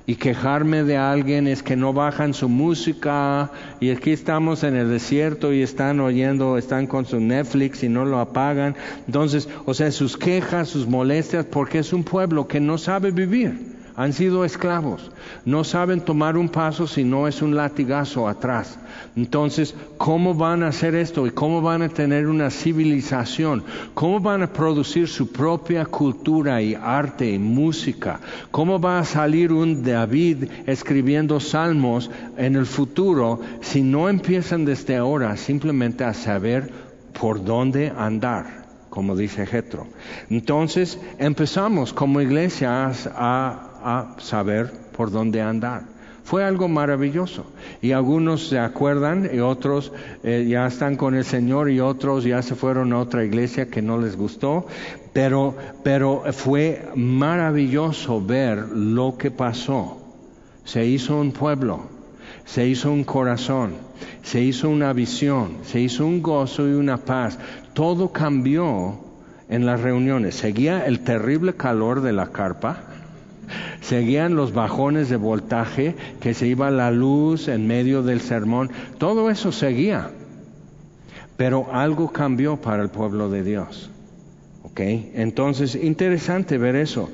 Y quejarme de alguien es que no bajan su música y aquí estamos en el desierto y están oyendo, están con su Netflix y no lo apagan. Entonces, o sea, sus quejas, sus molestias, porque es un pueblo que no sabe vivir han sido esclavos, no saben tomar un paso si no es un latigazo atrás. Entonces, ¿cómo van a hacer esto y cómo van a tener una civilización? ¿Cómo van a producir su propia cultura y arte y música? ¿Cómo va a salir un David escribiendo salmos en el futuro si no empiezan desde ahora simplemente a saber por dónde andar? como dice Jetro. Entonces empezamos como iglesia a, a saber por dónde andar. Fue algo maravilloso. Y algunos se acuerdan y otros eh, ya están con el Señor y otros ya se fueron a otra iglesia que no les gustó. Pero, pero fue maravilloso ver lo que pasó. Se hizo un pueblo, se hizo un corazón, se hizo una visión, se hizo un gozo y una paz. Todo cambió en las reuniones. Seguía el terrible calor de la carpa Seguían los bajones de voltaje, que se iba la luz en medio del sermón. Todo eso seguía. Pero algo cambió para el pueblo de Dios. ¿Ok? Entonces, interesante ver eso.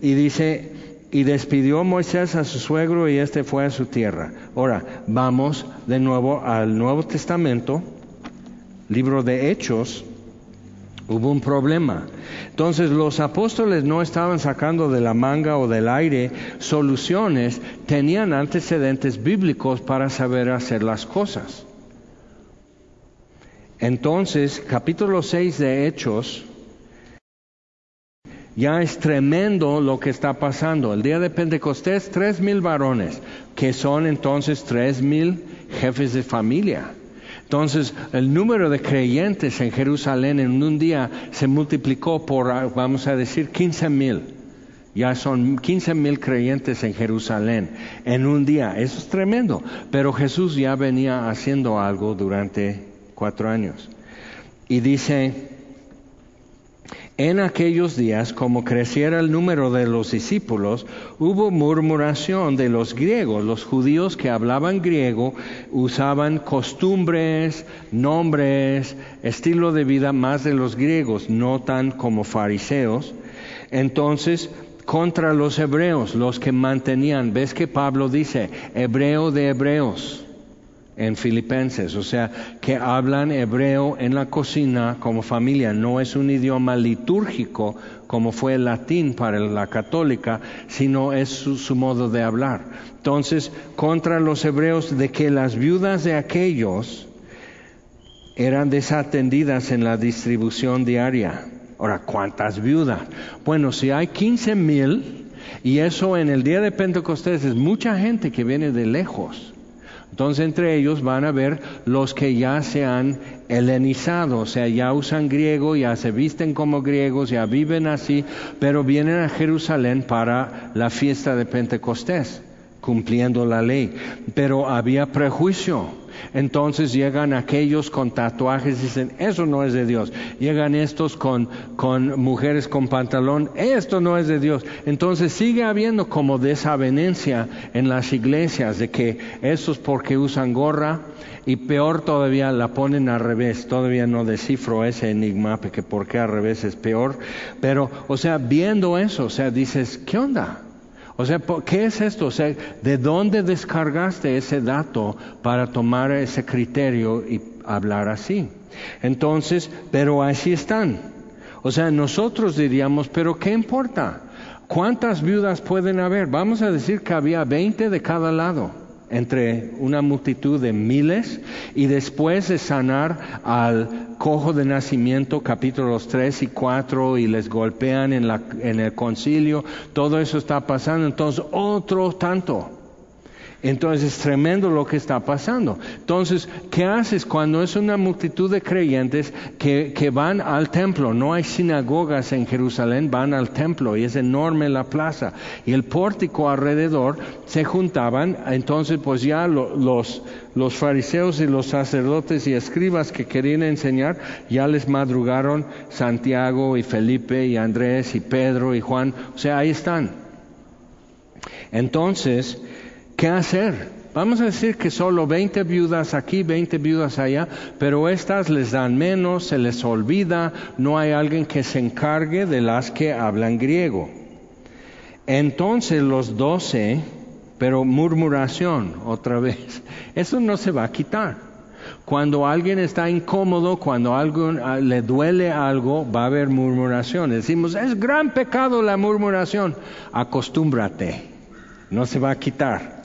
Y dice, y despidió Moisés a su suegro y este fue a su tierra. Ahora, vamos de nuevo al Nuevo Testamento, libro de Hechos, Hubo un problema. Entonces los apóstoles no estaban sacando de la manga o del aire soluciones, tenían antecedentes bíblicos para saber hacer las cosas. Entonces, capítulo 6 de Hechos, ya es tremendo lo que está pasando. El día de Pentecostés, tres mil varones, que son entonces tres mil jefes de familia. Entonces, el número de creyentes en Jerusalén en un día se multiplicó por, vamos a decir, 15 mil. Ya son 15 mil creyentes en Jerusalén en un día. Eso es tremendo. Pero Jesús ya venía haciendo algo durante cuatro años. Y dice, en aquellos días, como creciera el número de los discípulos, hubo murmuración de los griegos. Los judíos que hablaban griego usaban costumbres, nombres, estilo de vida más de los griegos, no tan como fariseos. Entonces, contra los hebreos, los que mantenían, ves que Pablo dice, hebreo de hebreos en Filipenses, o sea, que hablan hebreo en la cocina como familia, no es un idioma litúrgico como fue el latín para la católica, sino es su, modo de hablar. Entonces, contra los hebreos de que las viudas de aquellos eran desatendidas en la distribución diaria. Ahora, ¿cuántas viudas? Bueno, si hay 15 mil, y eso en el día de Pentecostés es mucha gente que viene de lejos. Entonces entre ellos van a ver los que ya se han helenizado, o sea, ya usan griego, ya se visten como griegos, ya viven así, pero vienen a Jerusalén para la fiesta de Pentecostés, cumpliendo la ley. Pero había prejuicio entonces llegan aquellos con tatuajes y dicen, eso no es de Dios. Llegan estos con, con mujeres con pantalón, esto no es de Dios. Entonces sigue habiendo como desavenencia en las iglesias de que estos porque usan gorra y peor todavía la ponen al revés. Todavía no descifro ese enigma porque por qué al revés es peor. Pero, o sea, viendo eso, o sea, dices, ¿qué onda? O sea, ¿qué es esto? O sea, ¿de dónde descargaste ese dato para tomar ese criterio y hablar así? Entonces, pero así están. O sea, nosotros diríamos, pero ¿qué importa? ¿Cuántas viudas pueden haber? Vamos a decir que había 20 de cada lado entre una multitud de miles y después de sanar al cojo de nacimiento capítulos 3 y 4 y les golpean en, la, en el concilio, todo eso está pasando, entonces otro tanto. Entonces es tremendo lo que está pasando. Entonces, ¿qué haces cuando es una multitud de creyentes que, que, van al templo? No hay sinagogas en Jerusalén, van al templo y es enorme la plaza. Y el pórtico alrededor se juntaban, entonces pues ya los, los fariseos y los sacerdotes y escribas que querían enseñar, ya les madrugaron Santiago y Felipe y Andrés y Pedro y Juan. O sea, ahí están. Entonces, ¿Qué hacer? Vamos a decir que solo 20 viudas aquí, 20 viudas allá, pero estas les dan menos, se les olvida, no hay alguien que se encargue de las que hablan griego. Entonces los 12, pero murmuración otra vez, *laughs* eso no se va a quitar. Cuando alguien está incómodo, cuando algo ah, le duele algo, va a haber murmuración. Decimos, es gran pecado la murmuración. Acostúmbrate, no se va a quitar.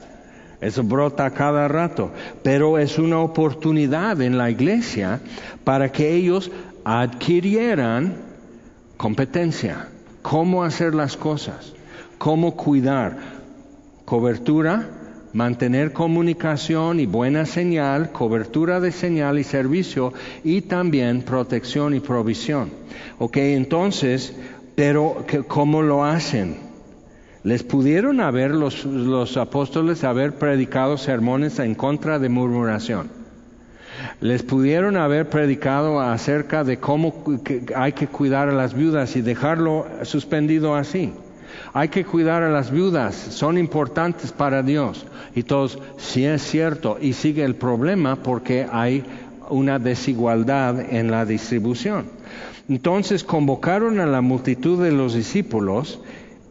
Eso brota cada rato, pero es una oportunidad en la iglesia para que ellos adquirieran competencia, cómo hacer las cosas, cómo cuidar, cobertura, mantener comunicación y buena señal, cobertura de señal y servicio y también protección y provisión. Ok, entonces, pero ¿cómo lo hacen? Les pudieron haber los, los apóstoles haber predicado sermones en contra de murmuración. Les pudieron haber predicado acerca de cómo hay que cuidar a las viudas y dejarlo suspendido así. Hay que cuidar a las viudas, son importantes para Dios. Y todos, sí es cierto, y sigue el problema porque hay una desigualdad en la distribución. Entonces convocaron a la multitud de los discípulos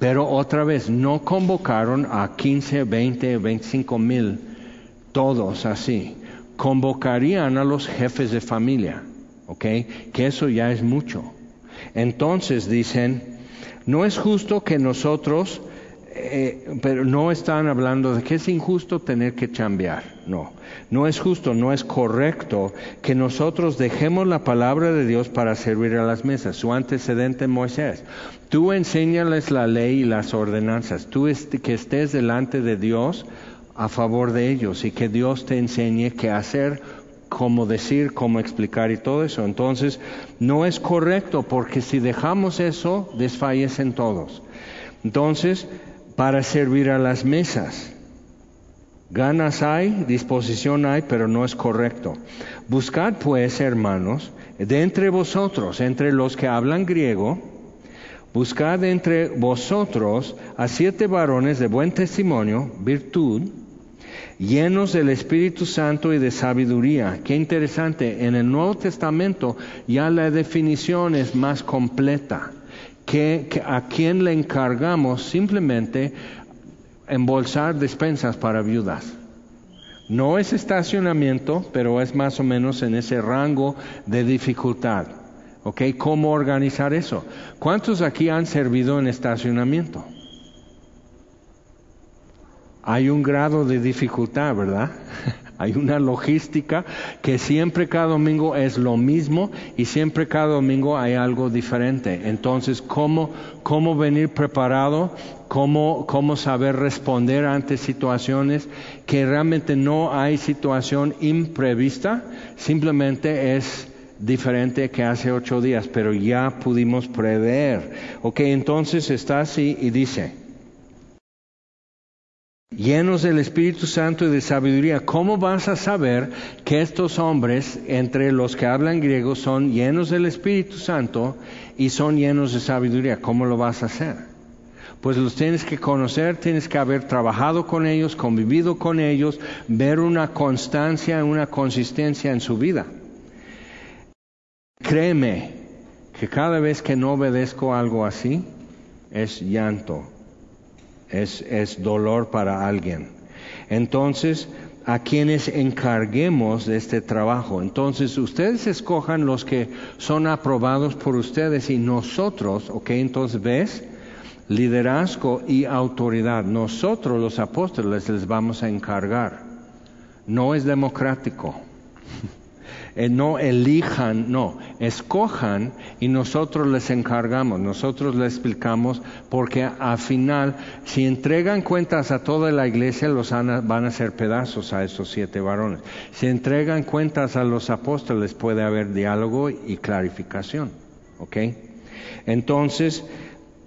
pero otra vez, no convocaron a 15, 20, 25 mil, todos así. Convocarían a los jefes de familia, ¿ok? Que eso ya es mucho. Entonces dicen, no es justo que nosotros, eh, pero no están hablando de que es injusto tener que chambear, no. No es justo, no es correcto que nosotros dejemos la palabra de Dios para servir a las mesas. Su antecedente Moisés. Tú enséñales la ley y las ordenanzas. Tú que estés delante de Dios a favor de ellos y que Dios te enseñe qué hacer, cómo decir, cómo explicar y todo eso. Entonces, no es correcto porque si dejamos eso, desfallecen todos. Entonces, para servir a las mesas. Ganas hay, disposición hay, pero no es correcto. Buscad pues, hermanos, de entre vosotros, entre los que hablan griego, buscad entre vosotros a siete varones de buen testimonio, virtud, llenos del Espíritu Santo y de sabiduría. Qué interesante, en el Nuevo Testamento ya la definición es más completa. Que, a quién le encargamos simplemente embolsar despensas para viudas. No es estacionamiento, pero es más o menos en ese rango de dificultad. ¿Ok? ¿Cómo organizar eso? ¿Cuántos aquí han servido en estacionamiento? Hay un grado de dificultad, ¿verdad? *laughs* Hay una logística que siempre cada domingo es lo mismo y siempre cada domingo hay algo diferente. Entonces, ¿cómo, cómo venir preparado? ¿Cómo, ¿Cómo saber responder ante situaciones que realmente no hay situación imprevista? Simplemente es diferente que hace ocho días, pero ya pudimos prever. Ok, entonces está así y dice, llenos del Espíritu Santo y de sabiduría. ¿Cómo vas a saber que estos hombres, entre los que hablan griego, son llenos del Espíritu Santo y son llenos de sabiduría? ¿Cómo lo vas a hacer? Pues los tienes que conocer, tienes que haber trabajado con ellos, convivido con ellos, ver una constancia, una consistencia en su vida. Créeme que cada vez que no obedezco algo así, es llanto, es, dolor para alguien. Entonces, a quienes encarguemos de este trabajo. Entonces, ustedes escojan los que son aprobados por ustedes y nosotros, ok, entonces ves, liderazgo y autoridad. Nosotros los apóstoles les vamos a encargar. No es democrático. Eh, no elijan, no, escojan y nosotros les encargamos, nosotros les explicamos, porque al final, si entregan cuentas a toda la iglesia, los van a hacer pedazos a esos siete varones. Si entregan cuentas a los apóstoles, puede haber diálogo y clarificación. ¿Ok? Entonces,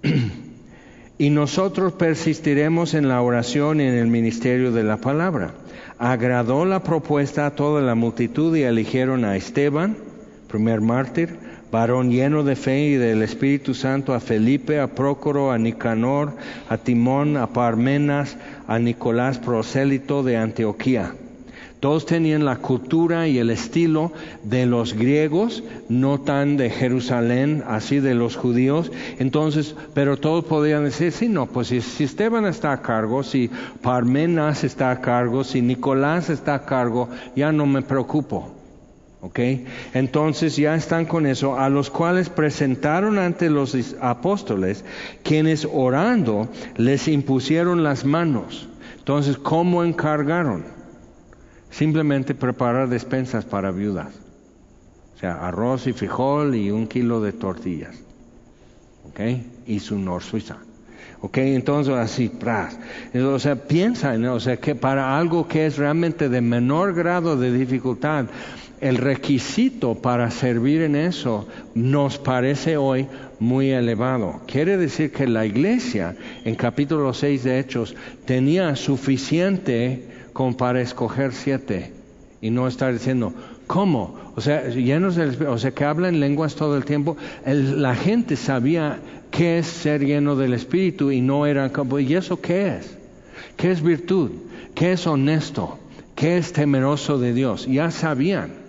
*clears throat* y nosotros persistiremos en la oración y en el ministerio de la palabra agradó la propuesta a toda la multitud y eligieron a Esteban, primer mártir, varón lleno de fe y del Espíritu Santo, a Felipe, a Prócoro, a Nicanor, a Timón, a Parmenas, a Nicolás prosélito de Antioquía todos tenían la cultura y el estilo de los griegos, no tan de Jerusalén, así de los judíos. Entonces, pero todos podían decir, sí, no, pues si, Esteban está a cargo, si Parmenas está a cargo, si Nicolás está a cargo, ya no me preocupo. ¿Ok? Entonces ya están con eso, a los cuales presentaron ante los apóstoles, quienes orando les impusieron las manos. Entonces, ¿cómo encargaron? Simplemente preparar despensas para viudas. O sea, arroz y frijol y un kilo de tortillas. ¿Ok? Y su nor suiza. ¿Ok? Entonces así, pras. O sea, piensa, o sea, que para algo que es realmente de menor grado de dificultad, el requisito para servir en eso nos parece hoy muy elevado. Quiere decir que la iglesia, en capítulo 6 de Hechos, tenía suficiente como para escoger siete y no estar diciendo, ¿cómo? O sea, llenos del o sea, que hablan lenguas todo el tiempo. la gente sabía qué es ser lleno del Espíritu y no eran como, ¿y eso qué es? ¿Qué es virtud? ¿Qué es honesto? ¿Qué es temeroso de Dios? Ya sabían.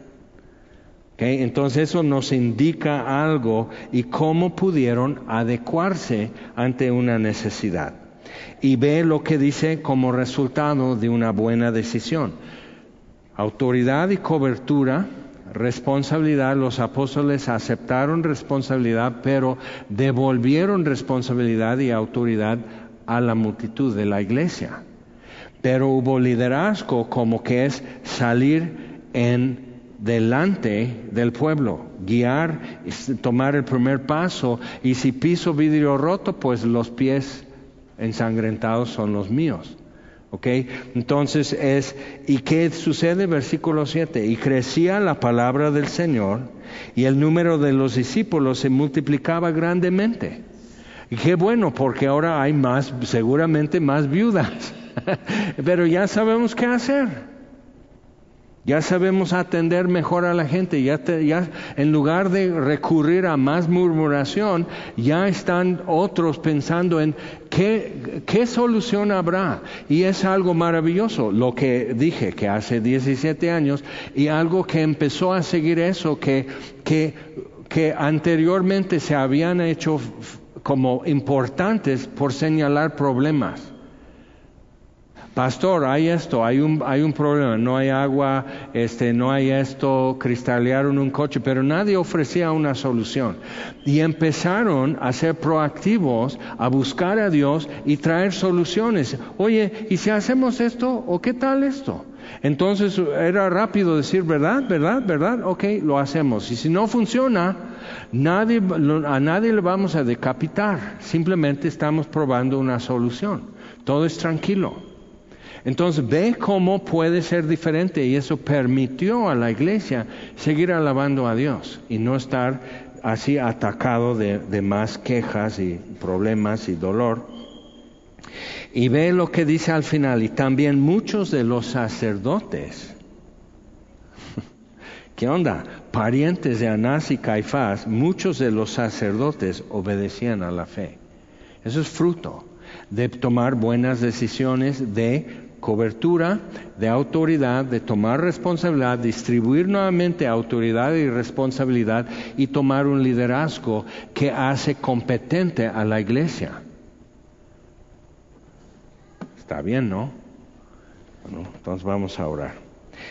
Entonces eso nos indica algo y cómo pudieron adecuarse ante una necesidad y ve lo que dice como resultado de una buena decisión. Autoridad y cobertura, responsabilidad, los apóstoles aceptaron responsabilidad, pero devolvieron responsabilidad y autoridad a la multitud de la iglesia. Pero hubo liderazgo como que es salir en delante del pueblo, guiar, tomar el primer paso y si piso vidrio roto, pues los pies ensangrentados son los míos. ¿Ok? Entonces es, ¿y qué sucede? Versículo 7, y crecía la palabra del Señor y el número de los discípulos se multiplicaba grandemente. Y qué bueno, porque ahora hay más, seguramente más viudas. *laughs* Pero ya sabemos qué hacer. Ya sabemos atender mejor a la gente, ya, ya, en lugar de recurrir a más murmuración, ya están otros pensando en qué, qué solución habrá. Y es algo maravilloso, lo que dije que hace 17 años, y algo que empezó a seguir eso, que, que, que anteriormente se habían hecho como importantes por señalar problemas. Pastor, hay esto, hay un, hay un problema, no hay agua, este, no hay esto, cristalearon un coche, pero nadie ofrecía una solución. Y empezaron a ser proactivos, a buscar a Dios y traer soluciones. Oye, ¿y si hacemos esto o qué tal esto? Entonces era rápido decir, ¿verdad? ¿Verdad? ¿Verdad? Ok, lo hacemos. Y si no funciona, a nadie le vamos a decapitar. Simplemente estamos probando una solución. Todo es tranquilo. Entonces ve cómo puede ser diferente y eso permitió a la iglesia seguir alabando a Dios y no estar así atacado de, más quejas y problemas y dolor. Y ve lo que dice al final, y también muchos de los sacerdotes, *laughs* ¿qué onda? Parientes de Anás y Caifás, muchos de los sacerdotes obedecían a la fe. Eso es fruto de tomar buenas decisiones, de cobertura, de autoridad, de tomar responsabilidad, distribuir nuevamente autoridad y responsabilidad y tomar un liderazgo que hace competente a la iglesia. Está bien, ¿no? Bueno, entonces vamos a orar.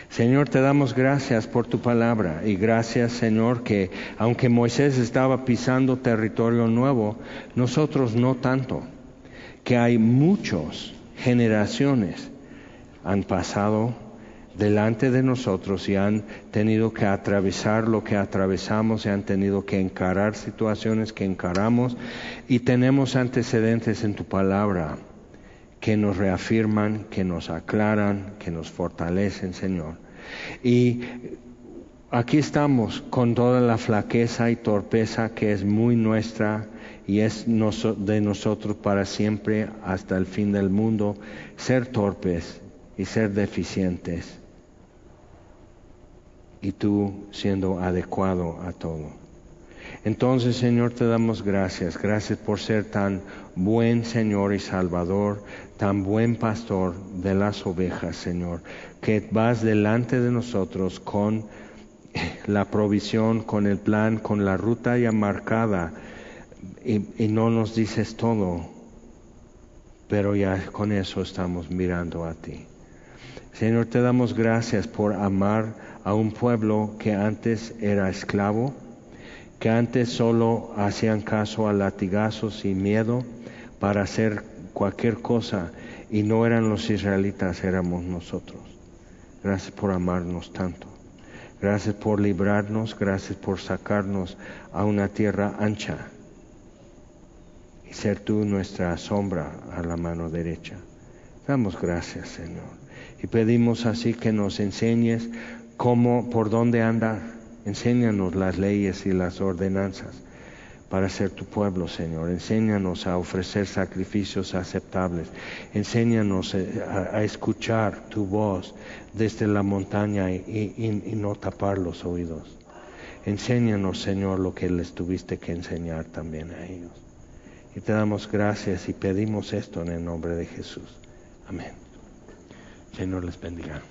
Señor, te damos gracias por tu palabra y gracias, Señor, que aunque Moisés estaba pisando territorio nuevo, nosotros no tanto, que hay muchos generaciones han pasado delante de nosotros y han tenido que atravesar lo que atravesamos y han tenido que encarar situaciones que encaramos y tenemos antecedentes en tu palabra que nos reafirman, que nos aclaran, que nos fortalecen, Señor. Y aquí estamos con toda la flaqueza y torpeza que es muy nuestra y es de nosotros para siempre hasta el fin del mundo, ser torpes y ser deficientes y tú siendo adecuado a todo. Entonces, Señor, te damos gracias. Gracias por ser tan buen Señor y Salvador, tan buen pastor de las ovejas, Señor, que vas delante de nosotros con la provisión, con el plan, con la ruta ya marcada y, y no nos dices todo, pero ya con eso estamos mirando a ti. Señor, te damos gracias por amar a un pueblo que antes era esclavo, que antes solo hacían caso a latigazos y miedo para hacer cualquier cosa y no eran los israelitas, éramos nosotros. Gracias por amarnos tanto. Gracias por librarnos, gracias por sacarnos a una tierra ancha y ser tú nuestra sombra a la mano derecha. Damos gracias, Señor. Y pedimos así que nos enseñes cómo, por dónde andar. Enséñanos las leyes y las ordenanzas para ser tu pueblo, Señor. Enséñanos a ofrecer sacrificios aceptables. Enséñanos eh, a, escuchar tu voz desde la montaña y, y, no tapar los oídos. Enséñanos, Señor, lo que les tuviste que enseñar también a ellos. Y te damos gracias y pedimos esto en el nombre de Jesús. Amén. Señor les bendiga.